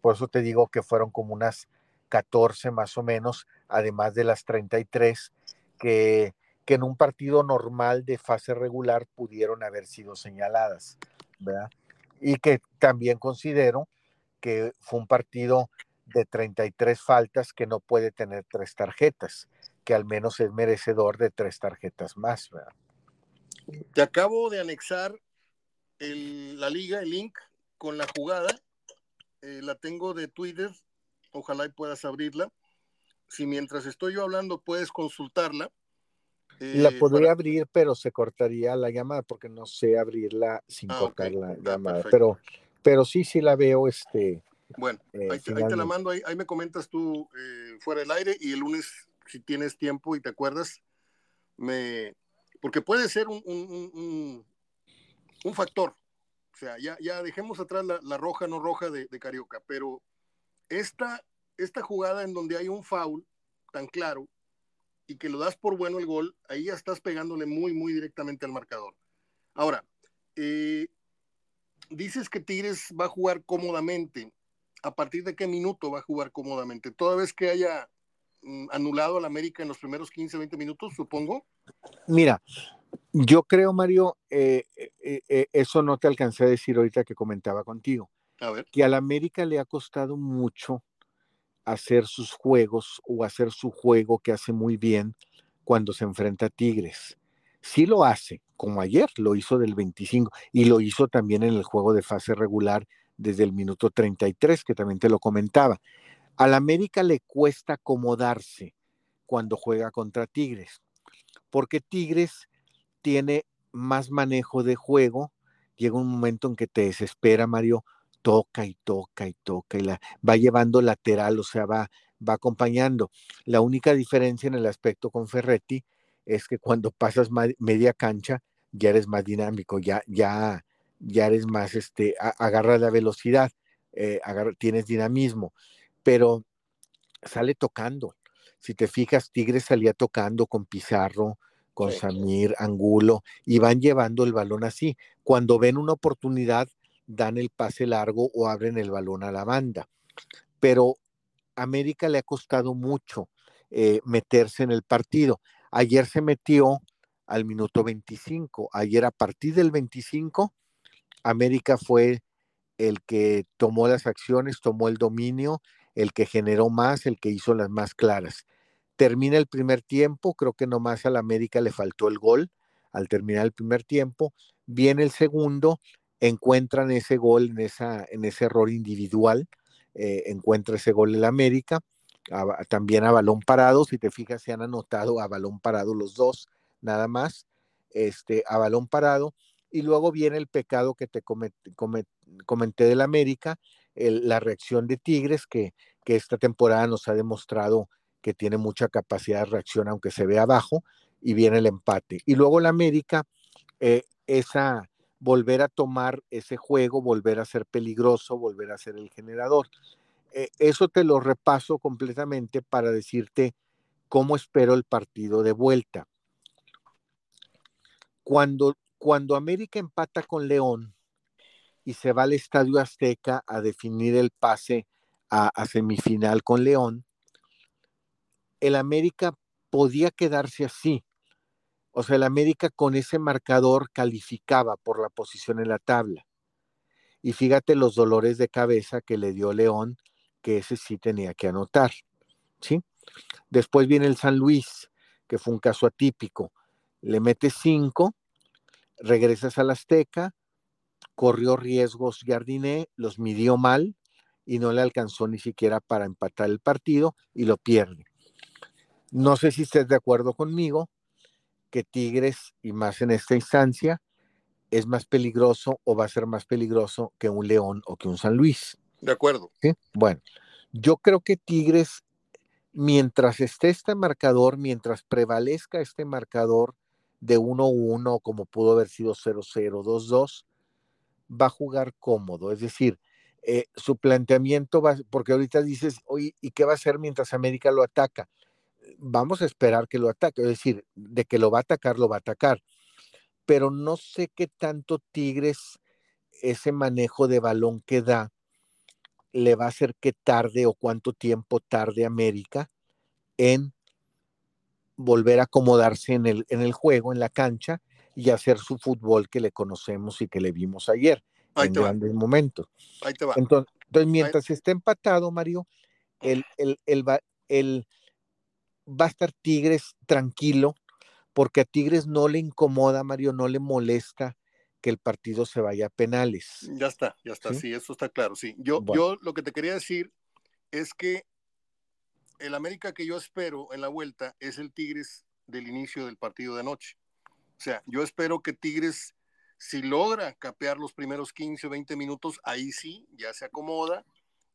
Speaker 2: Por eso te digo que fueron como unas 14 más o menos, además de las 33 que que en un partido normal de fase regular pudieron haber sido señaladas, ¿verdad? Y que también considero que fue un partido de 33 faltas que no puede tener tres tarjetas, que al menos es merecedor de tres tarjetas más, ¿verdad?
Speaker 1: Te acabo de anexar la liga, el link con la jugada, eh, la tengo de Twitter, ojalá y puedas abrirla. Si mientras estoy yo hablando puedes consultarla
Speaker 2: la podría abrir, pero se cortaría la llamada porque no sé abrirla sin ah, cortar la llamada. Pero, pero sí, sí la veo. Este,
Speaker 1: bueno, eh, ahí, te, la mando, ahí, me comentas tú eh, fuera del aire y el lunes, si tienes tiempo y te acuerdas, me. Porque puede ser un, un factor. O sea, ya, ya dejemos atrás la, roja, no roja de, Carioca, pero esta, esta jugada en donde hay un foul tan claro y que lo das por bueno el gol, ahí ya estás pegándole muy, muy directamente al marcador. Ahora, eh, dices que Tigres va a jugar cómodamente. ¿A partir de qué minuto va a jugar cómodamente? ¿Toda vez que haya mm, anulado al América en los primeros 15, 20 minutos, supongo?
Speaker 2: Mira, yo creo, Mario, eh, eh, eso no te alcancé a decir ahorita que comentaba contigo.
Speaker 1: A ver.
Speaker 2: Que al América le ha costado mucho hacer sus juegos o hacer su juego que hace muy bien cuando se enfrenta a Tigres. Sí lo hace, como ayer, lo hizo del 25 y lo hizo también en el juego de fase regular desde el minuto 33, que también te lo comentaba. Al América le cuesta acomodarse cuando juega contra Tigres, porque Tigres tiene más manejo de juego. Llega un momento en que te desespera, Mario, toca y toca y toca y la va llevando lateral, o sea, va, va acompañando. La única diferencia en el aspecto con Ferretti es que cuando pasas media cancha ya eres más dinámico, ya, ya, ya eres más, este, agarra la velocidad, eh, tienes dinamismo, pero sale tocando. Si te fijas, Tigres salía tocando con Pizarro, con Samir, Angulo, y van llevando el balón así. Cuando ven una oportunidad, dan el pase largo o abren el balón a la banda. Pero América le ha costado mucho eh, meterse en el partido. Ayer se metió al minuto 25. Ayer a partir del 25, América fue el que tomó las acciones, tomó el dominio, el que generó más, el que hizo las más claras. Termina el primer tiempo, creo que nomás al América le faltó el gol al terminar el primer tiempo. Viene el segundo, encuentran ese gol en, esa, en ese error individual, eh, encuentra ese gol el América también a balón parado, si te fijas, se han anotado a balón parado los dos, nada más, este, a balón parado. Y luego viene el pecado que te comenté del América, la reacción de Tigres, que, que esta temporada nos ha demostrado que tiene mucha capacidad de reacción, aunque se ve abajo, y viene el empate. Y luego el América, eh, esa volver a tomar ese juego, volver a ser peligroso, volver a ser el generador. Eh, eso te lo repaso completamente para decirte cómo espero el partido de vuelta. Cuando, cuando América empata con León y se va al Estadio Azteca a definir el pase a, a semifinal con León, el América podía quedarse así. O sea, el América con ese marcador calificaba por la posición en la tabla. Y fíjate los dolores de cabeza que le dio León que ese sí tenía que anotar. ¿sí? Después viene el San Luis, que fue un caso atípico. Le metes cinco, regresas al Azteca, corrió riesgos Jardiné, los midió mal y no le alcanzó ni siquiera para empatar el partido y lo pierde. No sé si estés de acuerdo conmigo que Tigres, y más en esta instancia, es más peligroso o va a ser más peligroso que un León o que un San Luis.
Speaker 1: De acuerdo.
Speaker 2: ¿Sí? Bueno, yo creo que Tigres, mientras esté este marcador, mientras prevalezca este marcador de 1-1, como pudo haber sido 0-0, 2-2, va a jugar cómodo. Es decir, eh, su planteamiento va, porque ahorita dices, oye, ¿y qué va a hacer mientras América lo ataca? Vamos a esperar que lo ataque, es decir, de que lo va a atacar, lo va a atacar. Pero no sé qué tanto Tigres, ese manejo de balón que da, le va a hacer que tarde o cuánto tiempo tarde América en volver a acomodarse en el, en el juego, en la cancha y hacer su fútbol que le conocemos y que le vimos ayer en grandes momentos.
Speaker 1: Ahí te va.
Speaker 2: Entonces, mientras esté empatado, Mario, el, el, el, el, va a estar Tigres tranquilo, porque a Tigres no le incomoda, Mario, no le molesta que el partido se vaya a penales.
Speaker 1: Ya está, ya está, sí, eso está claro, sí. Yo, yo lo que te quería decir es que el América que yo espero en la vuelta es el Tigres del inicio del partido de noche. O sea, yo espero que Tigres, si logra capear los primeros 15 o 20 minutos, ahí sí, ya se acomoda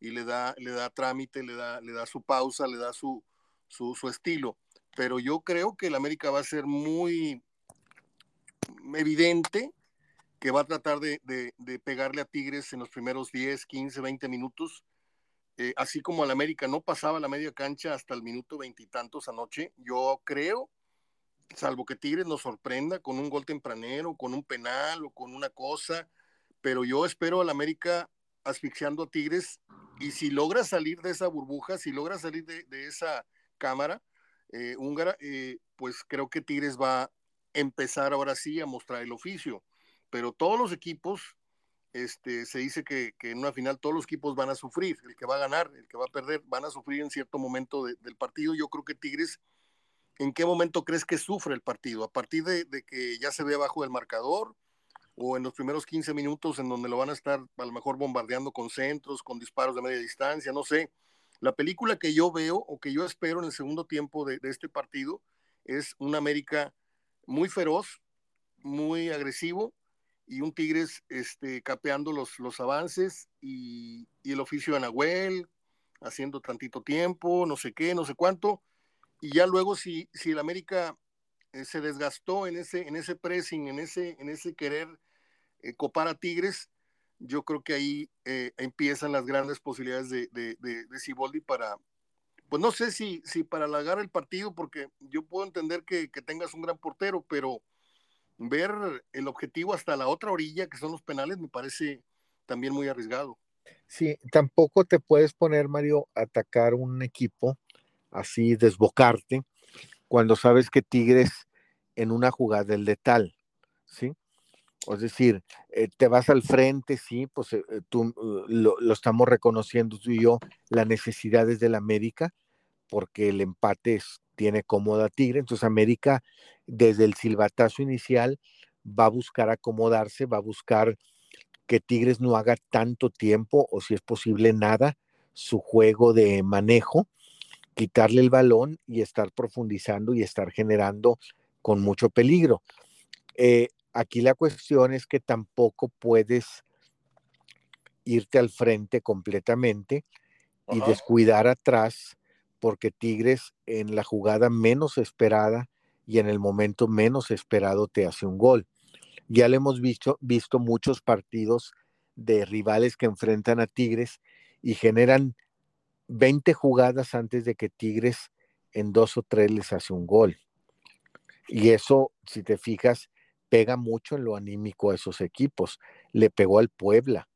Speaker 1: y le da, le da trámite, le da, le da su pausa, le da su, su, estilo. Pero yo creo que el América va a ser muy evidente que va a tratar de, pegarle a Tigres en los primeros 10, 15, 20 minutos. Eh, así como al América no pasaba la media cancha hasta el minuto veintitantos anoche, yo creo, salvo que Tigres nos sorprenda con un gol tempranero, con un penal o con una cosa, pero yo espero al América asfixiando a Tigres y si logra salir de esa burbuja, si logra salir de, esa cámara eh, húngara, eh, pues creo que Tigres va a empezar ahora sí a mostrar el oficio. Pero todos los equipos, este, se dice que, en una final todos los equipos van a sufrir, el que va a ganar, el que va a perder, van a sufrir en cierto momento del partido. Yo creo que Tigres, ¿en qué momento crees que sufre el partido? ¿A partir de, de que ya se ve abajo del marcador? o en los primeros 15 minutos en donde lo van a estar a lo mejor bombardeando con centros, con disparos de media distancia, no sé. La película que yo veo o que yo espero en el segundo tiempo de, este partido es un América muy feroz, muy agresivo y un Tigres este, capeando los, los avances y, el oficio de Nahuel, haciendo tantito tiempo, no sé qué, no sé cuánto. Y ya luego si, si el América eh, se desgastó en ese, en ese pressing, en ese, en ese querer eh, copar a Tigres, yo creo que ahí eh, empiezan las grandes posibilidades de, de, de, Ciboldi para, pues no sé si, si para alargar el partido, porque yo puedo entender que, que, tengas un gran portero, pero ver el objetivo hasta la otra orilla, que son los penales, me parece también muy arriesgado.
Speaker 2: Sí, tampoco te puedes poner, Mario, a atacar un equipo así, desbocarte, cuando sabes que Tigres en una jugada el letal, ¿sí? Es decir, eh, te vas al frente, sí, pues eh, eh, tú uh, lo, estamos reconociendo tú y yo, las necesidades del América, porque el empate tiene cómoda Tigre, entonces América desde el silbatazo inicial va a buscar acomodarse, va a buscar que Tigres no haga tanto tiempo o si es posible nada su juego de manejo, quitarle el balón y estar profundizando y estar generando con mucho peligro. Eh, Aquí la cuestión es que tampoco puedes irte al frente completamente y descuidar atrás porque Tigres en la jugada menos esperada y en el momento menos esperado te hace un gol. Ya le hemos visto, visto muchos partidos de rivales que enfrentan a Tigres y generan 20 jugadas antes de que Tigres en dos o tres les hace un gol. Y eso, si te fijas, pega mucho en lo anímico a esos equipos. Le pegó al Puebla.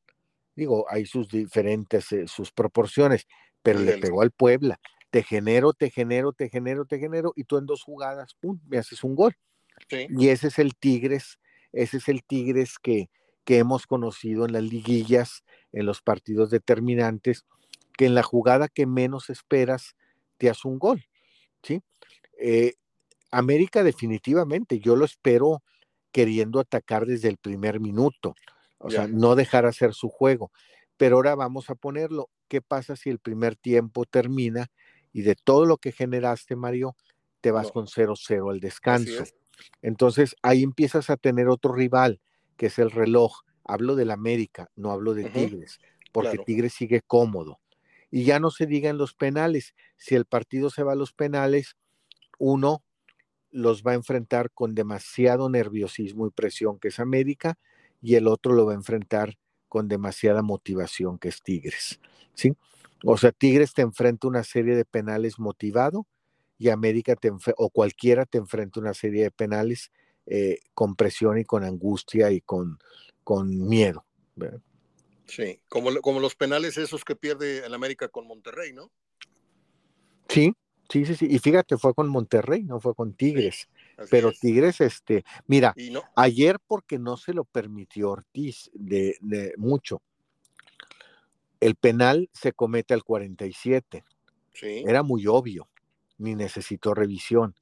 Speaker 2: Digo, hay sus diferentes, eh, sus proporciones, pero le pegó al Puebla. Te genero, te genero, te genero, te genero, y tú en dos jugadas, ¡pum!, me haces un gol. Y ese es el Tigres, ese es el Tigres que, que hemos conocido en las liguillas, en los partidos determinantes, que en la jugada que menos esperas te hace un gol. ¿sí? Eh, América definitivamente, yo lo espero queriendo atacar desde el primer minuto, o sea, no dejar hacer su juego. Pero ahora vamos a ponerlo, ¿qué pasa si el primer tiempo termina y de todo lo que generaste, Mario, te vas con 0-0 al descanso? Entonces ahí empiezas a tener otro rival, que es el reloj. Hablo del América, no hablo de Tigres, porque Tigres sigue cómodo. Y ya no se diga en los penales, si el partido se va a los penales, uno los va a enfrentar con demasiado nerviosismo y presión, que es América, y el otro lo va a enfrentar con demasiada motivación, que es Tigres. ¿sí? O sea, Tigres te enfrenta una serie de penales motivado y América te o cualquiera te enfrenta una serie de penales eh, con presión y con angustia y con, con miedo.
Speaker 1: Sí, como, como los penales esos que pierde el América con Monterrey, ¿no?
Speaker 2: Sí, Sí, sí, sí. Y fíjate, fue con Monterrey, no fue con Tigres. pero Tigres, este, mira, ayer porque no se lo permitió Ortiz de, mucho, el penal se comete al 47. Sí. Era muy obvio, ni necesitó revisión.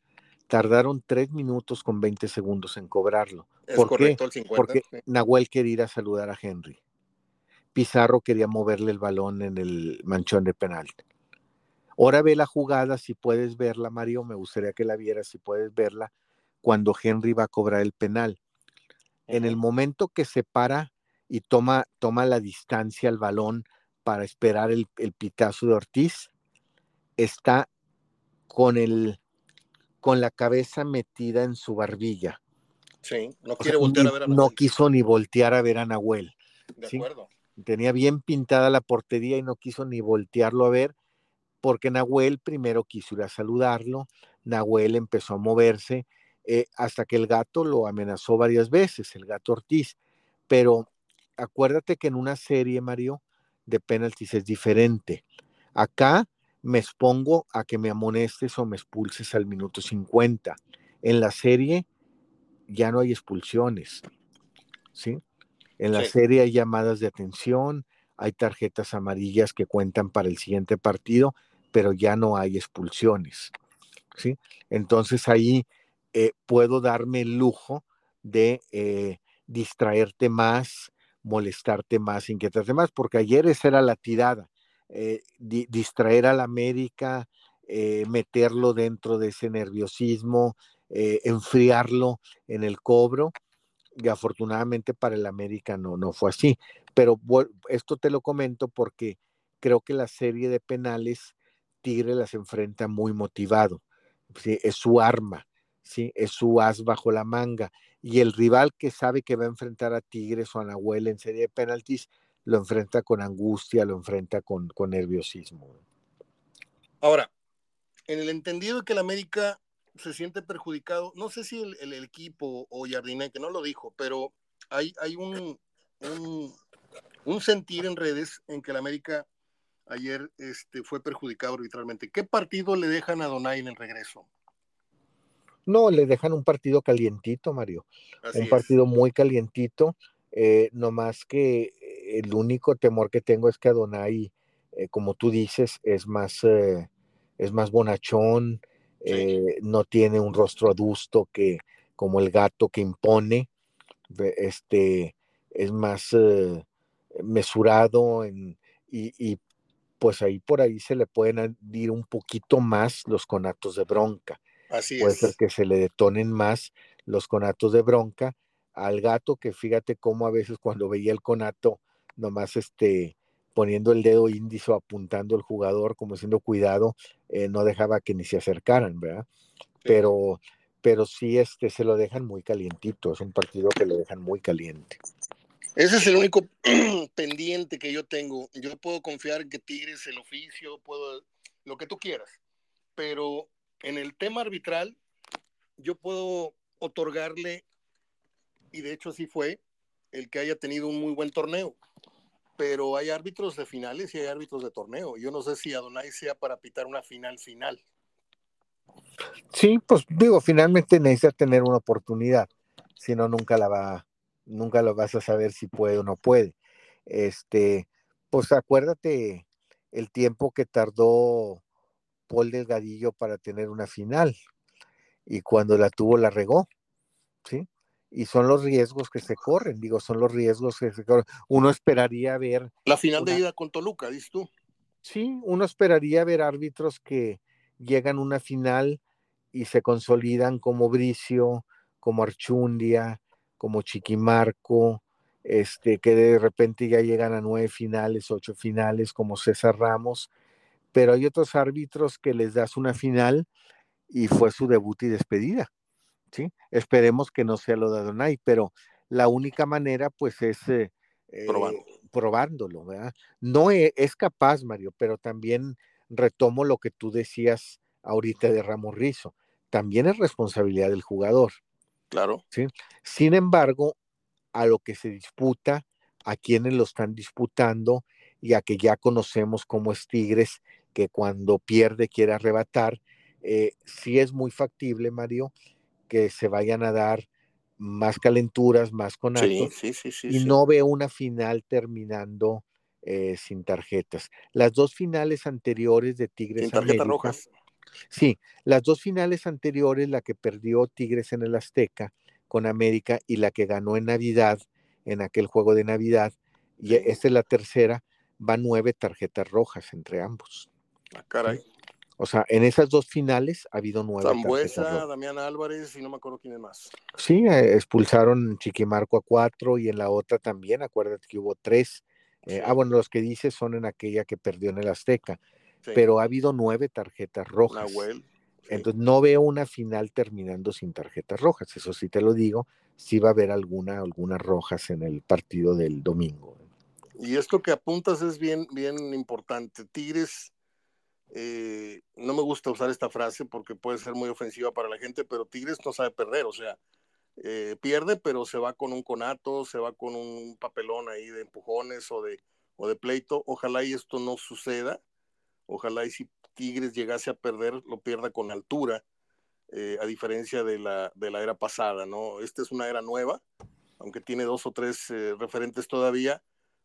Speaker 2: Tardaron tres minutos con 20 segundos en cobrarlo. ¿Por qué? Porque Nahuel quería ir a saludar a Henry. Pizarro quería moverle el balón en el manchón de penal. Ahora ve la jugada, si puedes verla, Mario, me gustaría que la vieras, si puedes verla, cuando Henry va a cobrar el penal. En el momento que se para y toma, toma la distancia al balón para esperar el, pitazo de Ortiz, está con, el, con la cabeza metida en su barbilla.
Speaker 1: Sí, no quiere voltear a ver a
Speaker 2: Nahuel. No quiso ni voltear a ver a Nahuel.
Speaker 1: De acuerdo.
Speaker 2: Tenía bien pintada la portería y no quiso ni voltearlo a ver porque Nahuel primero quiso ir a saludarlo, Nahuel empezó a moverse eh, hasta que el gato lo amenazó varias veces, el gato Ortiz. Pero acuérdate que en una serie, Mario, de penaltis es diferente. Acá me expongo a que me amonestes o me expulses al minuto 50. En la serie ya no hay expulsiones, ¿sí? En la serie hay llamadas de atención, hay tarjetas amarillas que cuentan para el siguiente partido, pero ya no hay expulsiones, ¿sí? Entonces ahí eh, puedo darme el lujo de eh, distraerte más, molestarte más, inquietarte más, porque ayer esa era la tirada, eh, distraer al América, meterlo dentro de ese nerviosismo, enfriarlo en el cobro, y afortunadamente para el América no, no fue así. Pero esto te lo comento porque creo que la serie de penales Tigre las enfrenta muy motivado. Es su arma, es su as bajo la manga. Y el rival que sabe que va a enfrentar a Tigres o a Nahuel en serie de penaltis, lo enfrenta con angustia, lo enfrenta con, nerviosismo.
Speaker 1: Ahora, en el entendido de que el América se siente perjudicado, no sé si el, equipo o Jardiné, que no lo dijo, pero hay, hay un, un, sentir en redes en que el América ayer este, fue perjudicado arbitralmente. ¿Qué partido le dejan a Donay en el regreso?
Speaker 2: No, le dejan un partido calientito, Mario. un partido muy calientito. Eh, no más que el único temor que tengo es que Adonai, eh, como tú dices, es más, eh, es más bonachón, eh, no tiene un rostro adusto que como el gato que impone, este, es más eh, mesurado en, y, pues ahí por ahí se le pueden ir un poquito más los conatos de bronca.
Speaker 1: Así
Speaker 2: Puede ser que se le detonen más los conatos de bronca al gato que fíjate cómo a veces cuando veía el conato nomás este poniendo el dedo índice apuntando al jugador como siendo cuidado, eh, no dejaba que ni se acercaran, ¿verdad? Pero, pero sí este, se lo dejan muy calientito, es un partido que lo dejan muy caliente.
Speaker 1: Ese es el único pendiente que yo tengo. Yo puedo confiar en que Tigres el oficio, puedo lo que tú quieras, pero en el tema arbitral yo puedo otorgarle, y de hecho así fue, el que haya tenido un muy buen torneo pero hay árbitros de finales y hay árbitros de torneo. Yo no sé si Adonai sea para pitar una final final.
Speaker 2: Sí, pues digo, finalmente necesita tener una oportunidad, si no nunca la va, nunca lo vas a saber si puede o no puede. Este, pues acuérdate el tiempo que tardó Paul Delgadillo para tener una final y cuando la tuvo la regó, ¿sí? y son los riesgos que se corren, digo, son los riesgos que se corren. Uno esperaría ver...
Speaker 1: La final de ida con Toluca, dices tú.
Speaker 2: Sí, uno esperaría ver árbitros que llegan a una final y se consolidan como Bricio, como Archundia, como Chiquimarco, este, que de repente ya llegan a nueve finales, ocho finales, como César Ramos, pero hay otros árbitros que les das una final y fue su debut y despedida. ¿sí? Esperemos que no sea lo de Adonai, pero la única manera pues es eh, eh, probándolo, ¿verdad? No e, es capaz, Mario, pero también retomo lo que tú decías ahorita de Ramos Rizo, también es responsabilidad del jugador.
Speaker 1: Claro.
Speaker 2: ¿sí? Sin embargo, a lo que se disputa, a quienes lo están disputando y a que ya conocemos como es Tigres, que cuando pierde quiere arrebatar, eh, sí es muy factible, Mario, que se vayan a dar más calenturas, más con
Speaker 1: sí, sí, sí,
Speaker 2: y no veo una final terminando eh, sin tarjetas. Las dos finales anteriores de Tigres
Speaker 1: sin tarjetas rojas.
Speaker 2: Sí, las dos finales anteriores, la que perdió Tigres en el Azteca con América y la que ganó en Navidad, en aquel juego de Navidad, y esta es la tercera, van nueve tarjetas rojas entre ambos.
Speaker 1: Ah, caray.
Speaker 2: O sea, en esas dos finales ha habido nueve.
Speaker 1: Zambuesa, Damián Álvarez y no me acuerdo quién es más.
Speaker 2: Sí, eh, expulsaron Chiquimarco a cuatro y en la otra también, acuérdate que hubo tres. Eh, ah, bueno, los que dices son en aquella que perdió en el Azteca. Pero ha habido nueve tarjetas rojas.
Speaker 1: Nahuel.
Speaker 2: Entonces no veo una final terminando sin tarjetas rojas, eso sí te lo digo, sí va a haber alguna, algunas rojas en el partido del domingo.
Speaker 1: Y esto que apuntas es bien, bien importante. Tigres, eh, no me gusta usar esta frase porque puede ser muy ofensiva para la gente, pero Tigres no sabe perder, o sea, eh, pierde, pero se va con un conato, se va con un papelón ahí de empujones o de, o de pleito. Ojalá y esto no suceda. Ojalá y si Tigres llegase a perder, lo pierda con altura, eh, a diferencia de la, de la era pasada, ¿no? Esta es una era nueva, aunque tiene dos o tres referentes todavía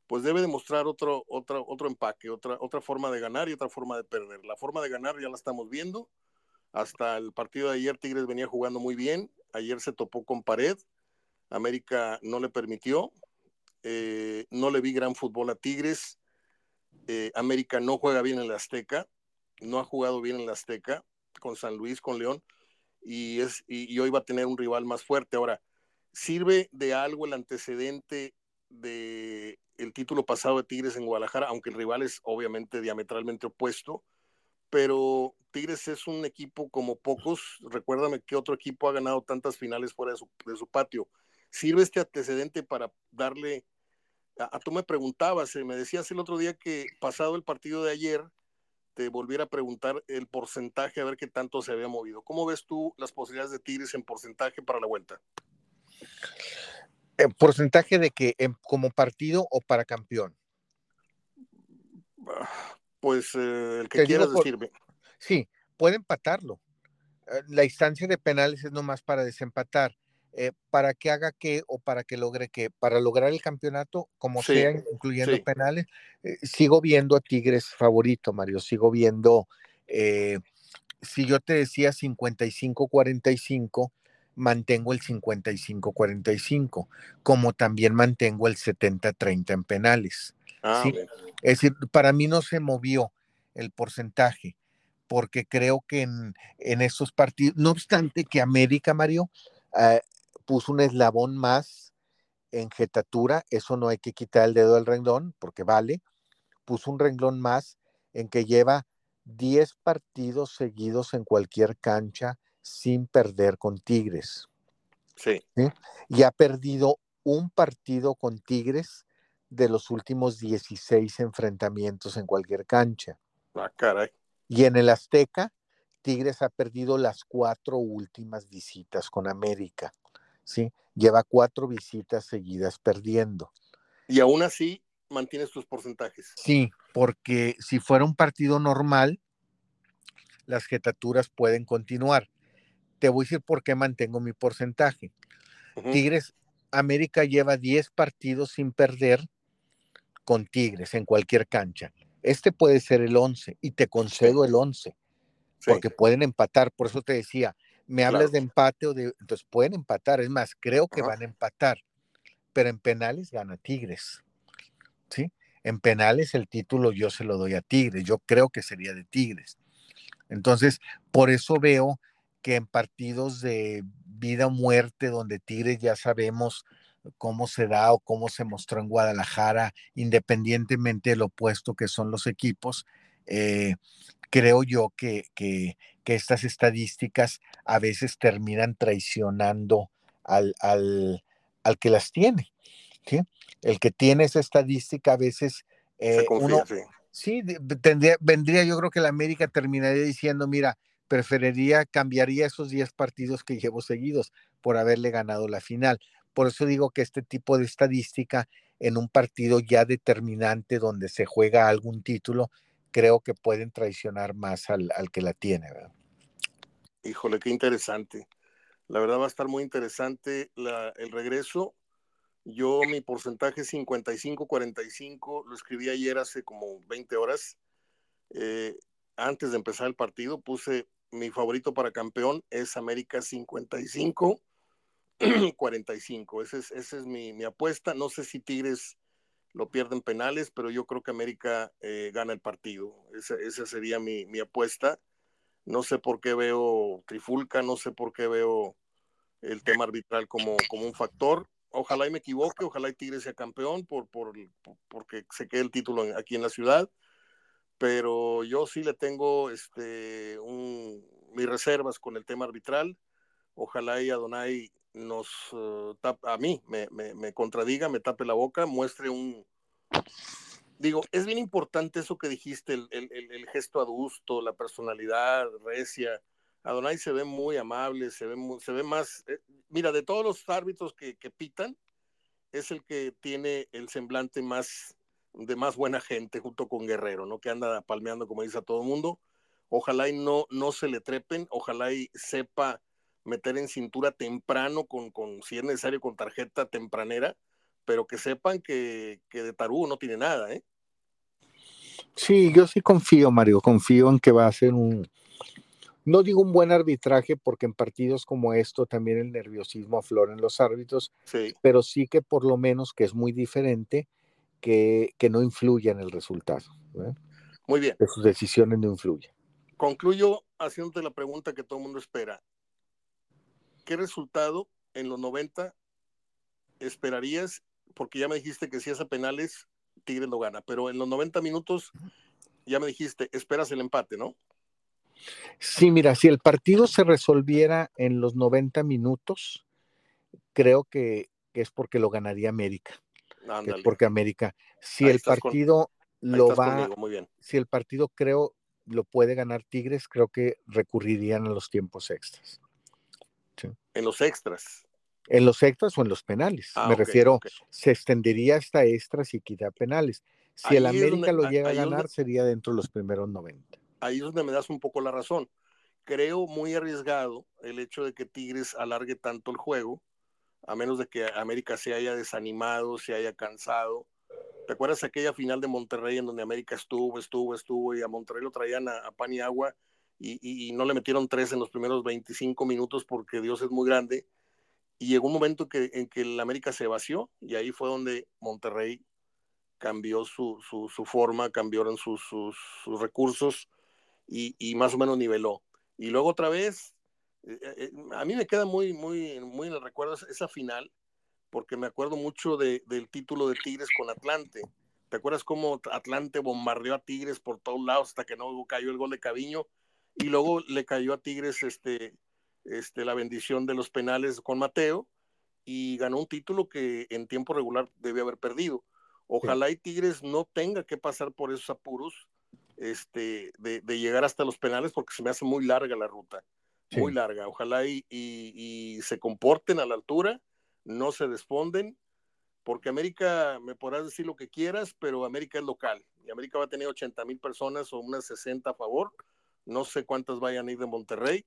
Speaker 1: pues debe demostrar otro, otro, otro empaque, otra, otra forma de ganar y otra forma de perder. La forma de ganar ya la estamos viendo. Hasta el partido de ayer Tigres venía jugando muy bien. Ayer se topó con pared. América no le permitió. Eh, no le vi gran fútbol a Tigres. Eh, América no juega bien en la Azteca. No ha jugado bien en la Azteca con San Luis, con León. Y, es, y hoy va a tener un rival más fuerte. Ahora, ¿sirve de algo el antecedente de el título pasado de Tigres en Guadalajara, aunque el rival es obviamente diametralmente opuesto, pero Tigres es un equipo como pocos. Recuérdame qué otro equipo ha ganado tantas finales fuera de su, patio. ¿Sirve este antecedente para darle... A, tú me preguntabas, eh, me decías el otro día que pasado el partido de ayer, te volviera a preguntar el porcentaje, a ver qué tanto se había movido. ¿Cómo ves tú las posibilidades de Tigres en porcentaje para la vuelta?
Speaker 2: Eh, porcentaje de que como partido o para campeón.
Speaker 1: Pues eh, el que quieras decirme.
Speaker 2: Sí, puede empatarlo. La instancia de penales es nomás para desempatar. Para que haga qué o para que logre qué. Para lograr el campeonato, como sea, incluyendo penales, sigo viendo a Tigres favorito, Mario. Sigo viendo, si yo te decía 55-45, mantengo el 55-45, como también mantengo el 70-30 en penales. Ah, es decir, para mí no se movió el porcentaje, porque creo que en, en estos partidos, no obstante que América, Mario, eh, puso un eslabón más en jetatura, eso no hay que quitar el dedo del renglón, porque vale, puso un renglón más en que lleva 10 partidos seguidos en cualquier cancha sin perder con Tigres.
Speaker 1: Sí.
Speaker 2: Y ha perdido un partido con Tigres de los últimos 16 enfrentamientos en cualquier cancha.
Speaker 1: Ah, caray.
Speaker 2: Y en el Azteca, Tigres ha perdido las cuatro últimas visitas con América. ¿Sí? Lleva cuatro visitas seguidas perdiendo.
Speaker 1: Y aún así mantienes tus porcentajes.
Speaker 2: Sí, porque si fuera un partido normal, las jetaturas pueden continuar. Te voy a decir por qué mantengo mi porcentaje. Tigres, América lleva 10 partidos sin perder con Tigres en cualquier cancha. Este puede ser el 11 y te concedo el 11 porque pueden empatar. Por eso te decía, me hablas de empate o de. Entonces pueden empatar. Es más, creo que van a empatar. Pero en penales gana Tigres. ¿Sí? En penales el título yo se lo doy a Tigres. Yo creo que sería de Tigres. Entonces, por eso veo que en partidos de vida o muerte, donde Tigres ya sabemos cómo se da o cómo se mostró en Guadalajara, independientemente del opuesto que son los equipos, eh, creo yo que, que, estas estadísticas a veces terminan traicionando al, al, al que las tiene. ¿sí? El que tiene esa estadística a veces...
Speaker 1: Eh, uno,
Speaker 2: sí, tendría, vendría, yo creo que la América terminaría diciendo, mira, preferiría, cambiaría esos 10 partidos que llevo seguidos por haberle ganado la final. Por eso digo que este tipo de estadística en un partido ya determinante donde se juega algún título, creo que pueden traicionar más al, que la tiene.
Speaker 1: Híjole, qué interesante. La verdad va a estar muy interesante el regreso. Yo mi porcentaje 55-45, lo escribí ayer hace como 20 horas. Eh, antes de empezar el partido puse mi favorito para campeón es América 55. 45, esa es, ese es mi, apuesta. No sé si Tigres lo pierden penales, pero yo creo que América eh, gana el partido. Esa, esa sería mi, mi, apuesta. No sé por qué veo Trifulca, no sé por qué veo el tema arbitral como, como un factor. Ojalá y me equivoque, ojalá y Tigres sea campeón por, por, porque se quede el título aquí en la ciudad pero yo sí le tengo este, un, mis reservas con el tema arbitral. Ojalá y Adonai nos, a mí, me, me, contradiga, me tape la boca, muestre un... Digo, es bien importante eso que dijiste, el, el, el gesto adusto, la personalidad recia. Adonai se ve muy amable, se ve, se ve más... mira, de todos los árbitros que, que pitan, es el que tiene el semblante más de más buena gente junto con Guerrero, ¿no? Que anda palmeando, como dice a todo el mundo. Ojalá y no, no se le trepen, ojalá y sepa meter en cintura temprano, con, con, si es necesario, con tarjeta tempranera, pero que sepan que, que de Tarú no tiene nada, ¿eh?
Speaker 2: Sí, yo sí confío, Mario, confío en que va a ser un, no digo un buen arbitraje, porque en partidos como esto también el nerviosismo aflora en los árbitros, sí. pero sí que por lo menos, que es muy diferente, que, que no influya en el resultado.
Speaker 1: Muy bien.
Speaker 2: Que sus decisiones no influyan.
Speaker 1: Concluyo haciéndote la pregunta que todo el mundo espera. ¿Qué resultado en los 90 esperarías? Porque ya me dijiste que si es a penales, Tigres lo gana, pero en los 90 minutos ya me dijiste, esperas el empate, ¿no?
Speaker 2: Sí, mira, si el partido se resolviera en los 90 minutos, creo que, es porque lo ganaría América. Es porque América, si el partido lo va, si el partido creo lo puede ganar Tigres, creo que recurrirían a los tiempos extras.
Speaker 1: En los extras.
Speaker 2: En los extras o en los penales. Ah, Me refiero, se extendería hasta extras y quita penales. Si el América lo llega a ganar, sería dentro de los primeros 90
Speaker 1: ahí es donde me das un poco la razón. Creo muy arriesgado el hecho de que Tigres alargue tanto el juego, a menos de que América se haya desanimado, se haya cansado. ¿Te acuerdas aquella final de Monterrey en donde América estuvo, estuvo, estuvo y a Monterrey lo traían a, pan y agua y, no le metieron tres en los primeros 25 minutos porque Dios es muy grande? Y llegó un momento que, en que el América se vació y ahí fue donde Monterrey cambió su, forma, cambiaron sus, sus, recursos y, más o menos niveló. Y luego otra vez, eh, eh, a mí me queda muy, muy, muy en el recuerdo esa final, porque me acuerdo mucho de, del título de Tigres con Atlante. ¿Te acuerdas cómo Atlante bombardeó a Tigres por todos lados hasta que no cayó el gol de Caviño? Y luego le cayó a Tigres este, este, la bendición de los penales con Mateo y ganó un título que en tiempo regular debía haber perdido. Ojalá y Tigres no tenga que pasar por esos apuros este, de, llegar hasta los penales porque se me hace muy larga la ruta, muy larga. Ojalá y, y, se comporten a la altura, no se desponden, porque América, me podrás decir lo que quieras, pero América es local y América va a tener 80 mil personas o unas 60 a favor. No sé cuántas vayan a ir de Monterrey,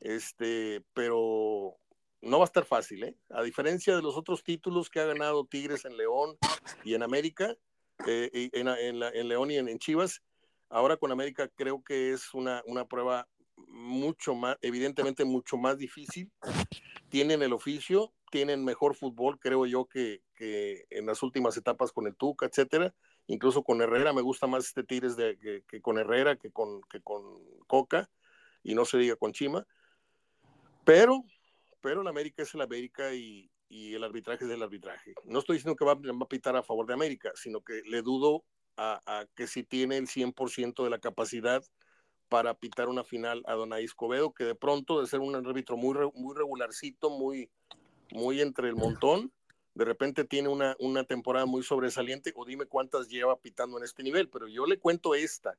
Speaker 1: este, pero no va a estar fácil, ¿eh? A diferencia de los otros títulos que ha ganado Tigres en León y en América, eh, en, en, León y en Chivas, Ahora con América creo que es una, una prueba mucho más, evidentemente mucho más difícil. Tienen el oficio, tienen mejor fútbol, creo yo, que, que en las últimas etapas con el Tuca, etcétera. Incluso con Herrera, me gusta más este Tigres que, con Herrera que con, que con Coca, y no se diga con Chima. Pero, pero la América es el América y, el arbitraje es el arbitraje. No estoy diciendo que va, va, a pitar a favor de América, sino que le dudo a, que si tiene el 100% de la capacidad para pitar una final a Donay Escobedo, que de pronto de ser un árbitro muy, muy regularcito, muy, muy entre el montón, de repente tiene una, una temporada muy sobresaliente, o dime cuántas lleva pitando en este nivel, pero yo le cuento esta.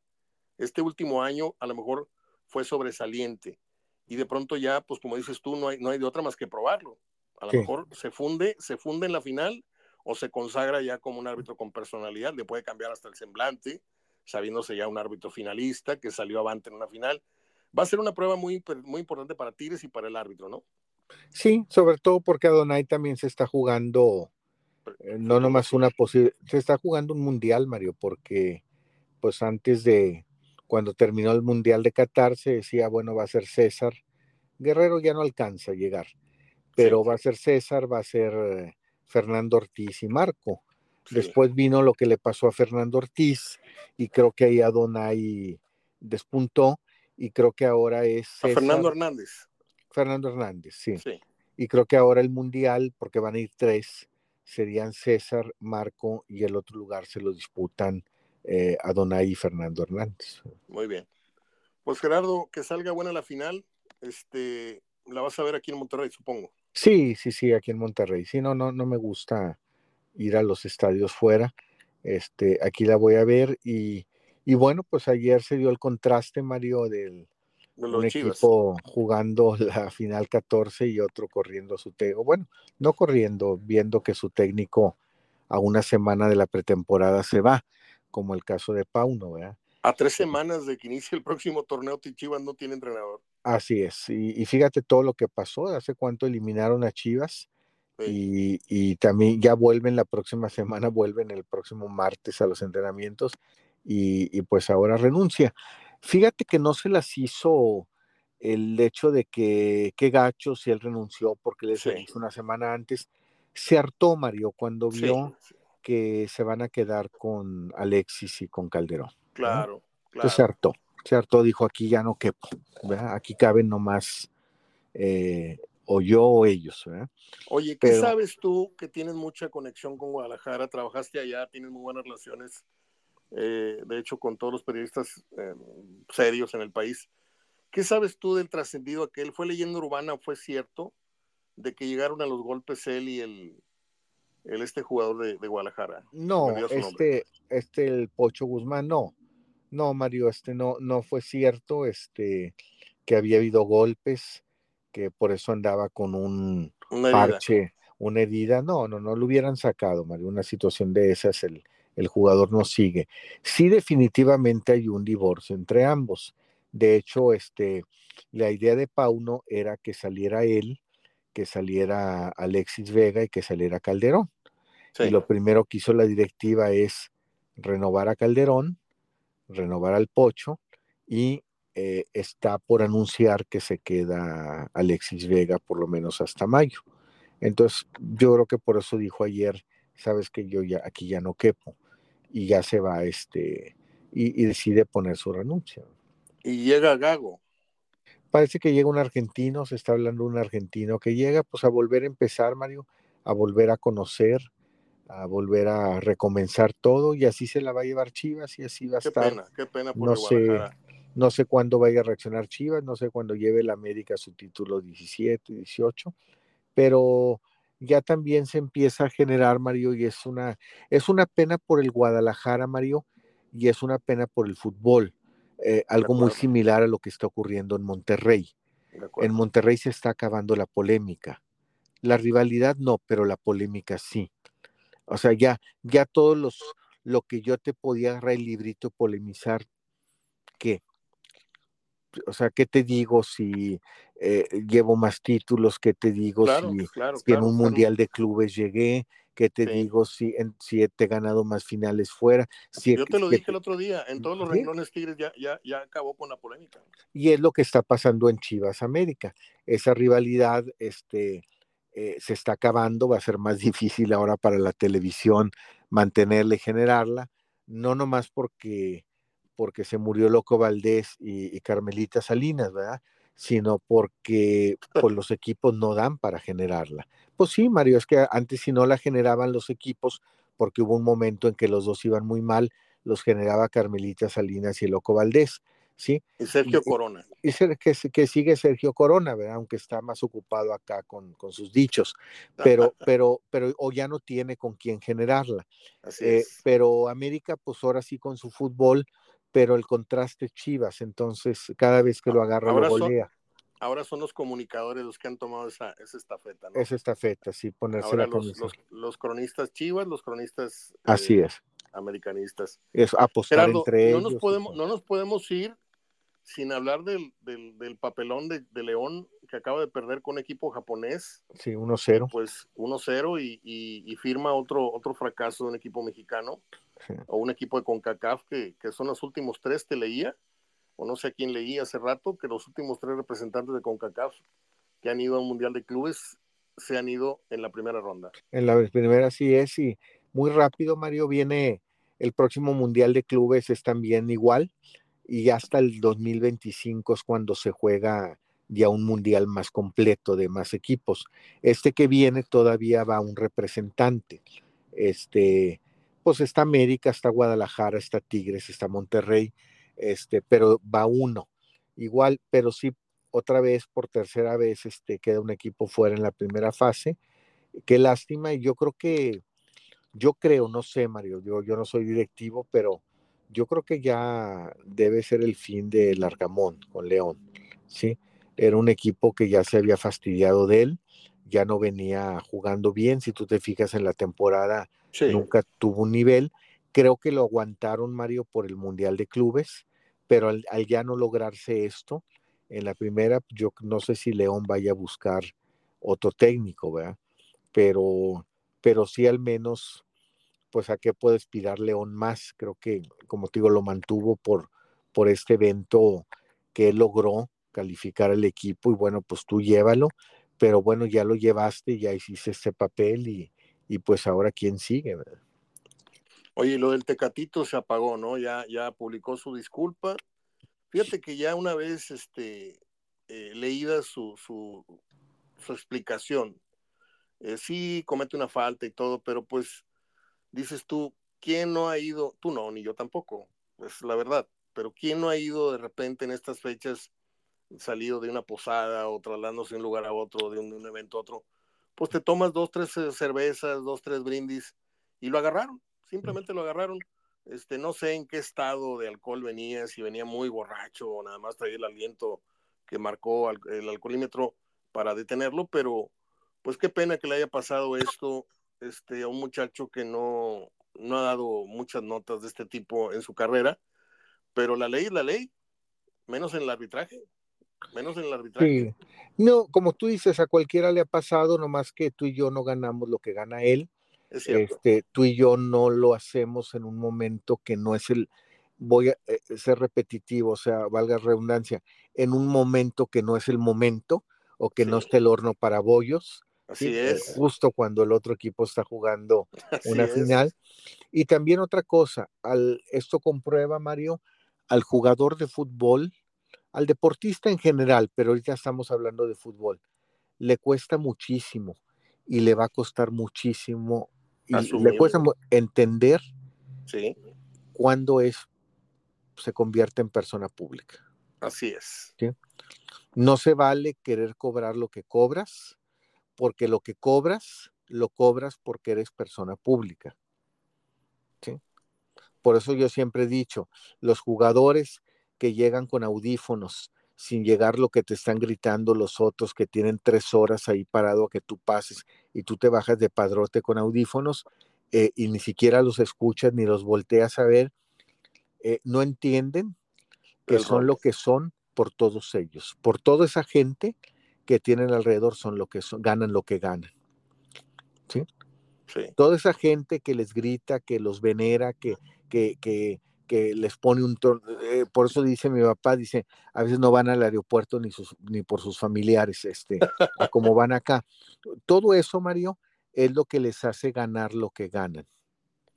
Speaker 1: Este último año a lo mejor fue sobresaliente y de pronto ya, pues como dices tú, no hay, no hay de otra más que probarlo. A lo mejor se funde, se funde en la final o se consagra ya como un árbitro con personalidad, le puede cambiar hasta el semblante, sabiéndose ya un árbitro finalista que salió avante en una final. Va a ser una prueba muy, muy importante para Tigres y para el árbitro, ¿no?
Speaker 2: Sí, sobre todo porque Adonai también se está jugando, eh, no nomás una posible, se está jugando un mundial, Mario, porque pues antes de, cuando terminó el mundial de Qatar, se decía, bueno, va a ser César. Guerrero ya no alcanza a llegar, pero va a ser César, va a ser eh, Fernando Ortiz y Marco. Después vino lo que le pasó a Fernando Ortiz y creo que ahí Adonai despuntó y creo que ahora es...
Speaker 1: Fernando Hernández.
Speaker 2: Fernando Hernández, sí. Y creo que ahora el Mundial, porque van a ir tres, serían César, Marco y el otro lugar se lo disputan eh, Adonai y Fernando Hernández.
Speaker 1: Muy bien. Pues Gerardo, que salga buena la final, este, la vas a ver aquí en Monterrey, supongo.
Speaker 2: Sí, sí, sí, aquí en Monterrey. Sí, no, no, no me gusta ir a los estadios fuera. Este, aquí la voy a ver y, y bueno, pues ayer se dio el contraste, Mario, del un equipo jugando la final 14 y otro corriendo su técnico. Bueno, no corriendo, viendo que su técnico a una semana de la pretemporada se va, como el caso de Pauno, ¿verdad?
Speaker 1: A tres semanas de que inicie el próximo torneo, Chivas no tiene entrenador.
Speaker 2: Así es, y, fíjate todo lo que pasó, hace cuánto eliminaron a Chivas y, también ya vuelven la próxima semana, vuelven el próximo martes a los entrenamientos y, pues ahora renuncia. Fíjate que no se las hizo el hecho de que qué gacho si él renunció porque le hizo una semana antes. Se hartó Mario cuando vio que se van a quedar con Alexis y con Calderón.
Speaker 1: Claro,
Speaker 2: claro. se hartó, se hartó, dijo aquí ya no quepo, aquí caben nomás eh, o yo o ellos.
Speaker 1: Oye, ¿qué sabes tú que tienes mucha conexión con Guadalajara? Trabajaste allá, tienes muy buenas relaciones, eh, de hecho, con todos los periodistas eh, serios en el país. ¿Qué sabes tú del trascendido aquel? ¿Fue leyenda urbana? ¿Fue cierto? De que llegaron a los golpes él y el, el este jugador de, de Guadalajara.
Speaker 2: No, este, este, el Pocho Guzmán, no. No, Mario, este no, no fue cierto, este, que había habido golpes, que por eso andaba con un parche, una herida. No, no, no lo hubieran sacado, Mario. Una situación de esas, el, el jugador no sigue. Sí, definitivamente hay un divorcio entre ambos. De hecho, este, la idea de Pauno era que saliera él, que saliera Alexis Vega y que saliera Calderón. Y lo primero que hizo la directiva es renovar a Calderón, renovar al Pocho y eh, está por anunciar que se queda Alexis Vega por lo menos hasta mayo. Entonces, yo creo que por eso dijo ayer, sabes que yo ya aquí ya no quepo y ya se va este y, decide poner su renuncia.
Speaker 1: Y llega Gago.
Speaker 2: Parece que llega un argentino, se está hablando de un argentino que llega pues a volver a empezar, Mario, a volver a conocer, a volver a recomenzar todo y así se la va a llevar Chivas y así va a
Speaker 1: qué
Speaker 2: estar.
Speaker 1: Pena, qué pena por
Speaker 2: no sé, no sé cuándo vaya a reaccionar Chivas, no sé cuándo lleve el América su título 17, 18, pero ya también se empieza a generar, Mario, y es una, es una pena por el Guadalajara, Mario, y es una pena por el fútbol. Eh, algo muy similar a lo que está ocurriendo en Monterrey. En Monterrey se está acabando la polémica. La rivalidad no, pero la polémica sí. O sea, ya, ya todos los, lo que yo te podía agarrar el librito polemizar, ¿qué? O sea, ¿qué te digo si eh, llevo más títulos? ¿Qué te digo si, en un mundial de clubes llegué? ¿Qué te digo si, en, si te he ganado más finales fuera? Si,
Speaker 1: yo te lo dije el otro día, en todos los renglones Tigres ya, ya, ya acabó con la polémica.
Speaker 2: Y es lo que está pasando en Chivas América. Esa rivalidad, este, eh, se está acabando, va a ser más difícil ahora para la televisión mantenerla y generarla, no nomás porque, porque se murió Loco Valdés y, Carmelita Salinas, ¿verdad? Sino porque pues, los equipos no dan para generarla. Pues sí, Mario, es que antes si no la generaban los equipos, porque hubo un momento en que los dos iban muy mal, los generaba Carmelita Salinas y el Loco Valdés ¿sí?
Speaker 1: Y Sergio Corona.
Speaker 2: Y, que, que, sigue Sergio Corona, ¿verdad? Aunque está más ocupado acá con, con sus dichos, pero, pero, pero, o ya no tiene con quién generarla.
Speaker 1: Así eh,
Speaker 2: Pero América, pues ahora sí con su fútbol, pero el contraste Chivas, entonces cada vez que lo agarra lo golea.
Speaker 1: ahora son los comunicadores los que han tomado esa, esa estafeta, ¿no?
Speaker 2: Esa estafeta, sí, ponerse
Speaker 1: ahora los, los, cronistas Chivas, los cronistas...
Speaker 2: Así eh, es
Speaker 1: americanistas.
Speaker 2: Es apostar entre
Speaker 1: no
Speaker 2: ellos.
Speaker 1: Nos podemos, no nos podemos ir sin hablar del, del, papelón de, de, León que acaba de perder con un equipo japonés.
Speaker 2: Sí, 1-0.
Speaker 1: Pues 1-0 y, y, firma otro, otro fracaso de un equipo mexicano o un equipo de CONCACAF que, que, son los últimos tres que leía, o no sé a quién leía hace rato, que los últimos tres representantes de CONCACAF que han ido al Mundial de Clubes se han ido en la primera ronda.
Speaker 2: En la primera sí es y muy rápido, Mario, viene el próximo Mundial de Clubes es también igual y hasta el 2025 es cuando se juega ya un mundial más completo de más equipos. Este que viene todavía va un representante. Este, pues está América, está Guadalajara, está Tigres, está Monterrey, este, pero va uno. igual, pero sí otra vez, por tercera vez, este, queda un equipo fuera en la primera fase. Qué lástima, y yo creo que, yo creo, no sé, Mario, yo, yo no soy directivo, pero yo creo que ya debe ser el fin de Largamón con León, ¿sí? Era un equipo que ya se había fastidiado de él, ya no venía jugando bien, si tú te fijas en la temporada, nunca tuvo un nivel. Creo que lo aguantaron, Mario, por el Mundial de Clubes, pero al, ya no lograrse esto, en la primera, yo no sé si León vaya a buscar otro técnico, ¿verdad? Pero, pero sí al menos, pues a qué puede aspirar León más. Creo que, como te digo, lo mantuvo por, por este evento que él logró calificar al equipo y bueno, pues tú llévalo, pero bueno, ya lo llevaste, ya hiciste este papel y, y pues ahora quién sigue.
Speaker 1: Oye, lo del Tecatito se apagó, ¿no? Ya, ya publicó su disculpa. Fíjate que ya una vez este, eh, leída su, su, su explicación, eh, sí comete una falta y todo, pero pues dices tú, ¿quién no ha ido? Tú no, ni yo tampoco, es la verdad, pero ¿quién no ha ido de repente en estas fechas salido de una posada o trasladándose de un lugar a otro, de un, de un evento a otro? Pues te tomas dos, tres eh, cervezas, dos, tres brindis y lo agarraron simplemente lo agarraron. Este, no sé en qué estado de alcohol venía, si venía muy borracho o nada más traía el aliento que marcó el alcoholímetro para detenerlo, pero pues qué pena que le haya pasado esto este, a un muchacho que no, no ha dado muchas notas de este tipo en su carrera, pero la ley es la ley, menos en el arbitraje, menos en el arbitraje.
Speaker 2: Sí. No, como tú dices, a cualquiera le ha pasado, nomás que tú y yo no ganamos lo que gana él este, tú y yo no lo hacemos en un momento que no es el, voy a eh, ser repetitivo, o sea, valga redundancia, en un momento que no es el momento o que no está el horno para bollos.
Speaker 1: Así eh, es.
Speaker 2: Justo cuando el otro equipo está jugando una final. Y también otra cosa, al, esto comprueba, Mario, al jugador de fútbol, al deportista en general, pero ahorita estamos hablando de fútbol, le cuesta muchísimo y le va a costar muchísimo y le cuesta entender cuándo es se convierte en persona pública.
Speaker 1: Así es.
Speaker 2: No se vale querer cobrar lo que cobras, porque lo que cobras, lo cobras porque eres persona pública. Por eso yo siempre he dicho, los jugadores que llegan con audífonos sin llegar lo que te están gritando los otros que tienen tres horas ahí parado a que tú pases y tú te bajas de padrote con audífonos eh, y ni siquiera los escuchas ni los volteas a ver, eh, no entienden que son lo que son por todos ellos, por toda esa gente que tienen alrededor son lo que son, ganan lo que ganan. ¿Sí? Toda esa gente que les grita, que los venera, que, que, que, que les pone un eh, por eso dice mi papá, dice, a veces no van al aeropuerto ni, sus, ni por sus familiares, este, como van acá. Todo eso, Mario, es lo que les hace ganar lo que ganan.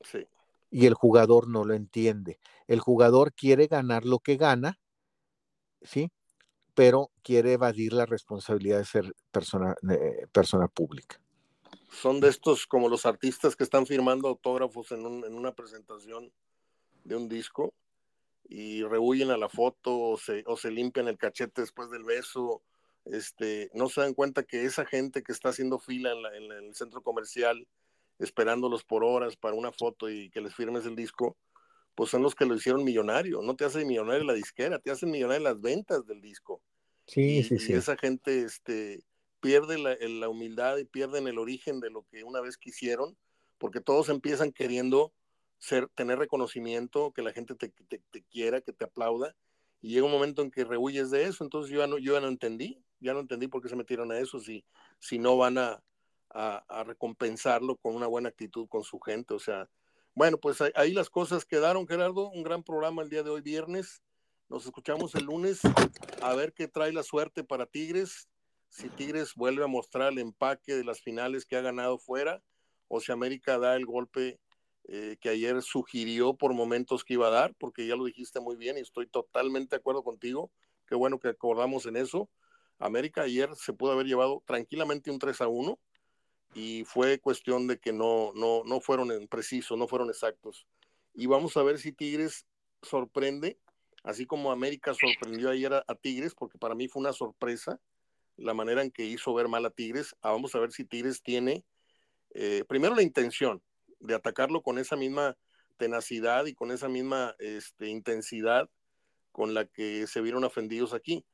Speaker 1: Sí.
Speaker 2: Y el jugador no lo entiende. El jugador quiere ganar lo que gana, ¿sí? Pero quiere evadir la responsabilidad de ser persona, persona pública.
Speaker 1: Son de estos como los artistas que están firmando autógrafos en, en una presentación de un disco y rehuyen a la foto o se, o se limpian el cachete después del beso. Este, no se dan cuenta que esa gente que está haciendo fila en, el centro comercial, esperándolos por horas para una foto y que les firmes el disco, pues son los que lo hicieron millonario. No te hace millonario la disquera, te hacen millonario las ventas del disco.
Speaker 2: Sí, sí, sí.
Speaker 1: Y esa gente este, pierde la, la humildad y pierden el origen de lo que una vez quisieron, porque todos empiezan queriendo ser, tener reconocimiento, que la gente te, quiera, que te aplauda, y llega un momento en que rehuyes de eso, entonces yo ya no, yo ya no entendí, ya no entendí por qué se metieron a eso, si, si no van a, a, recompensarlo con una buena actitud con su gente, o sea, bueno, pues ahí, las cosas quedaron, Gerardo, un gran programa el día de hoy, viernes, nos escuchamos el lunes, a ver qué trae la suerte para Tigres, si Tigres vuelve a mostrar el empaque de las finales que ha ganado fuera, o si América da el golpe eh, que ayer sugirió por momentos que iba a dar, porque ya lo dijiste muy bien y estoy totalmente de acuerdo contigo. Qué bueno que acordamos en eso. América ayer se pudo haber llevado tranquilamente un 3 a 1 y fue cuestión de que no, no, no fueron precisos, no fueron exactos. Y vamos a ver si Tigres sorprende así como América sorprendió ayer a, Tigres, porque para mí fue una sorpresa la manera en que hizo ver mal a Tigres. Ah, vamos a ver si Tigres tiene, eh, primero la intención de atacarlo con esa misma tenacidad y con esa misma este, intensidad con la que se vieron ofendidos aquí.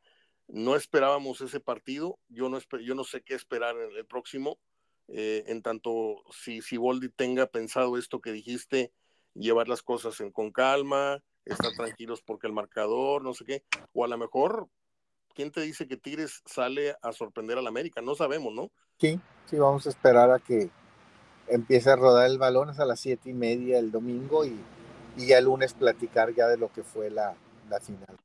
Speaker 1: No esperábamos ese partido, yo no, yo no sé qué esperar en el próximo, eh, en tanto si, si Boldi tenga pensado esto que dijiste, llevar las cosas en, con calma, estar tranquilos porque el marcador, no sé qué, o a lo mejor, ¿quién te dice que Tigres sale a sorprender al América? No sabemos, ¿no?
Speaker 2: Sí, sí, vamos a esperar a que empiece a rodar el balón hasta las siete y media el domingo y, y ya el lunes platicar ya de lo que fue la, la final.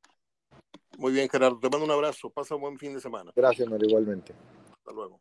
Speaker 1: Muy bien, Gerardo, te mando un abrazo, pasa un buen fin de semana.
Speaker 2: Gracias, Mario, igualmente.
Speaker 1: Hasta luego.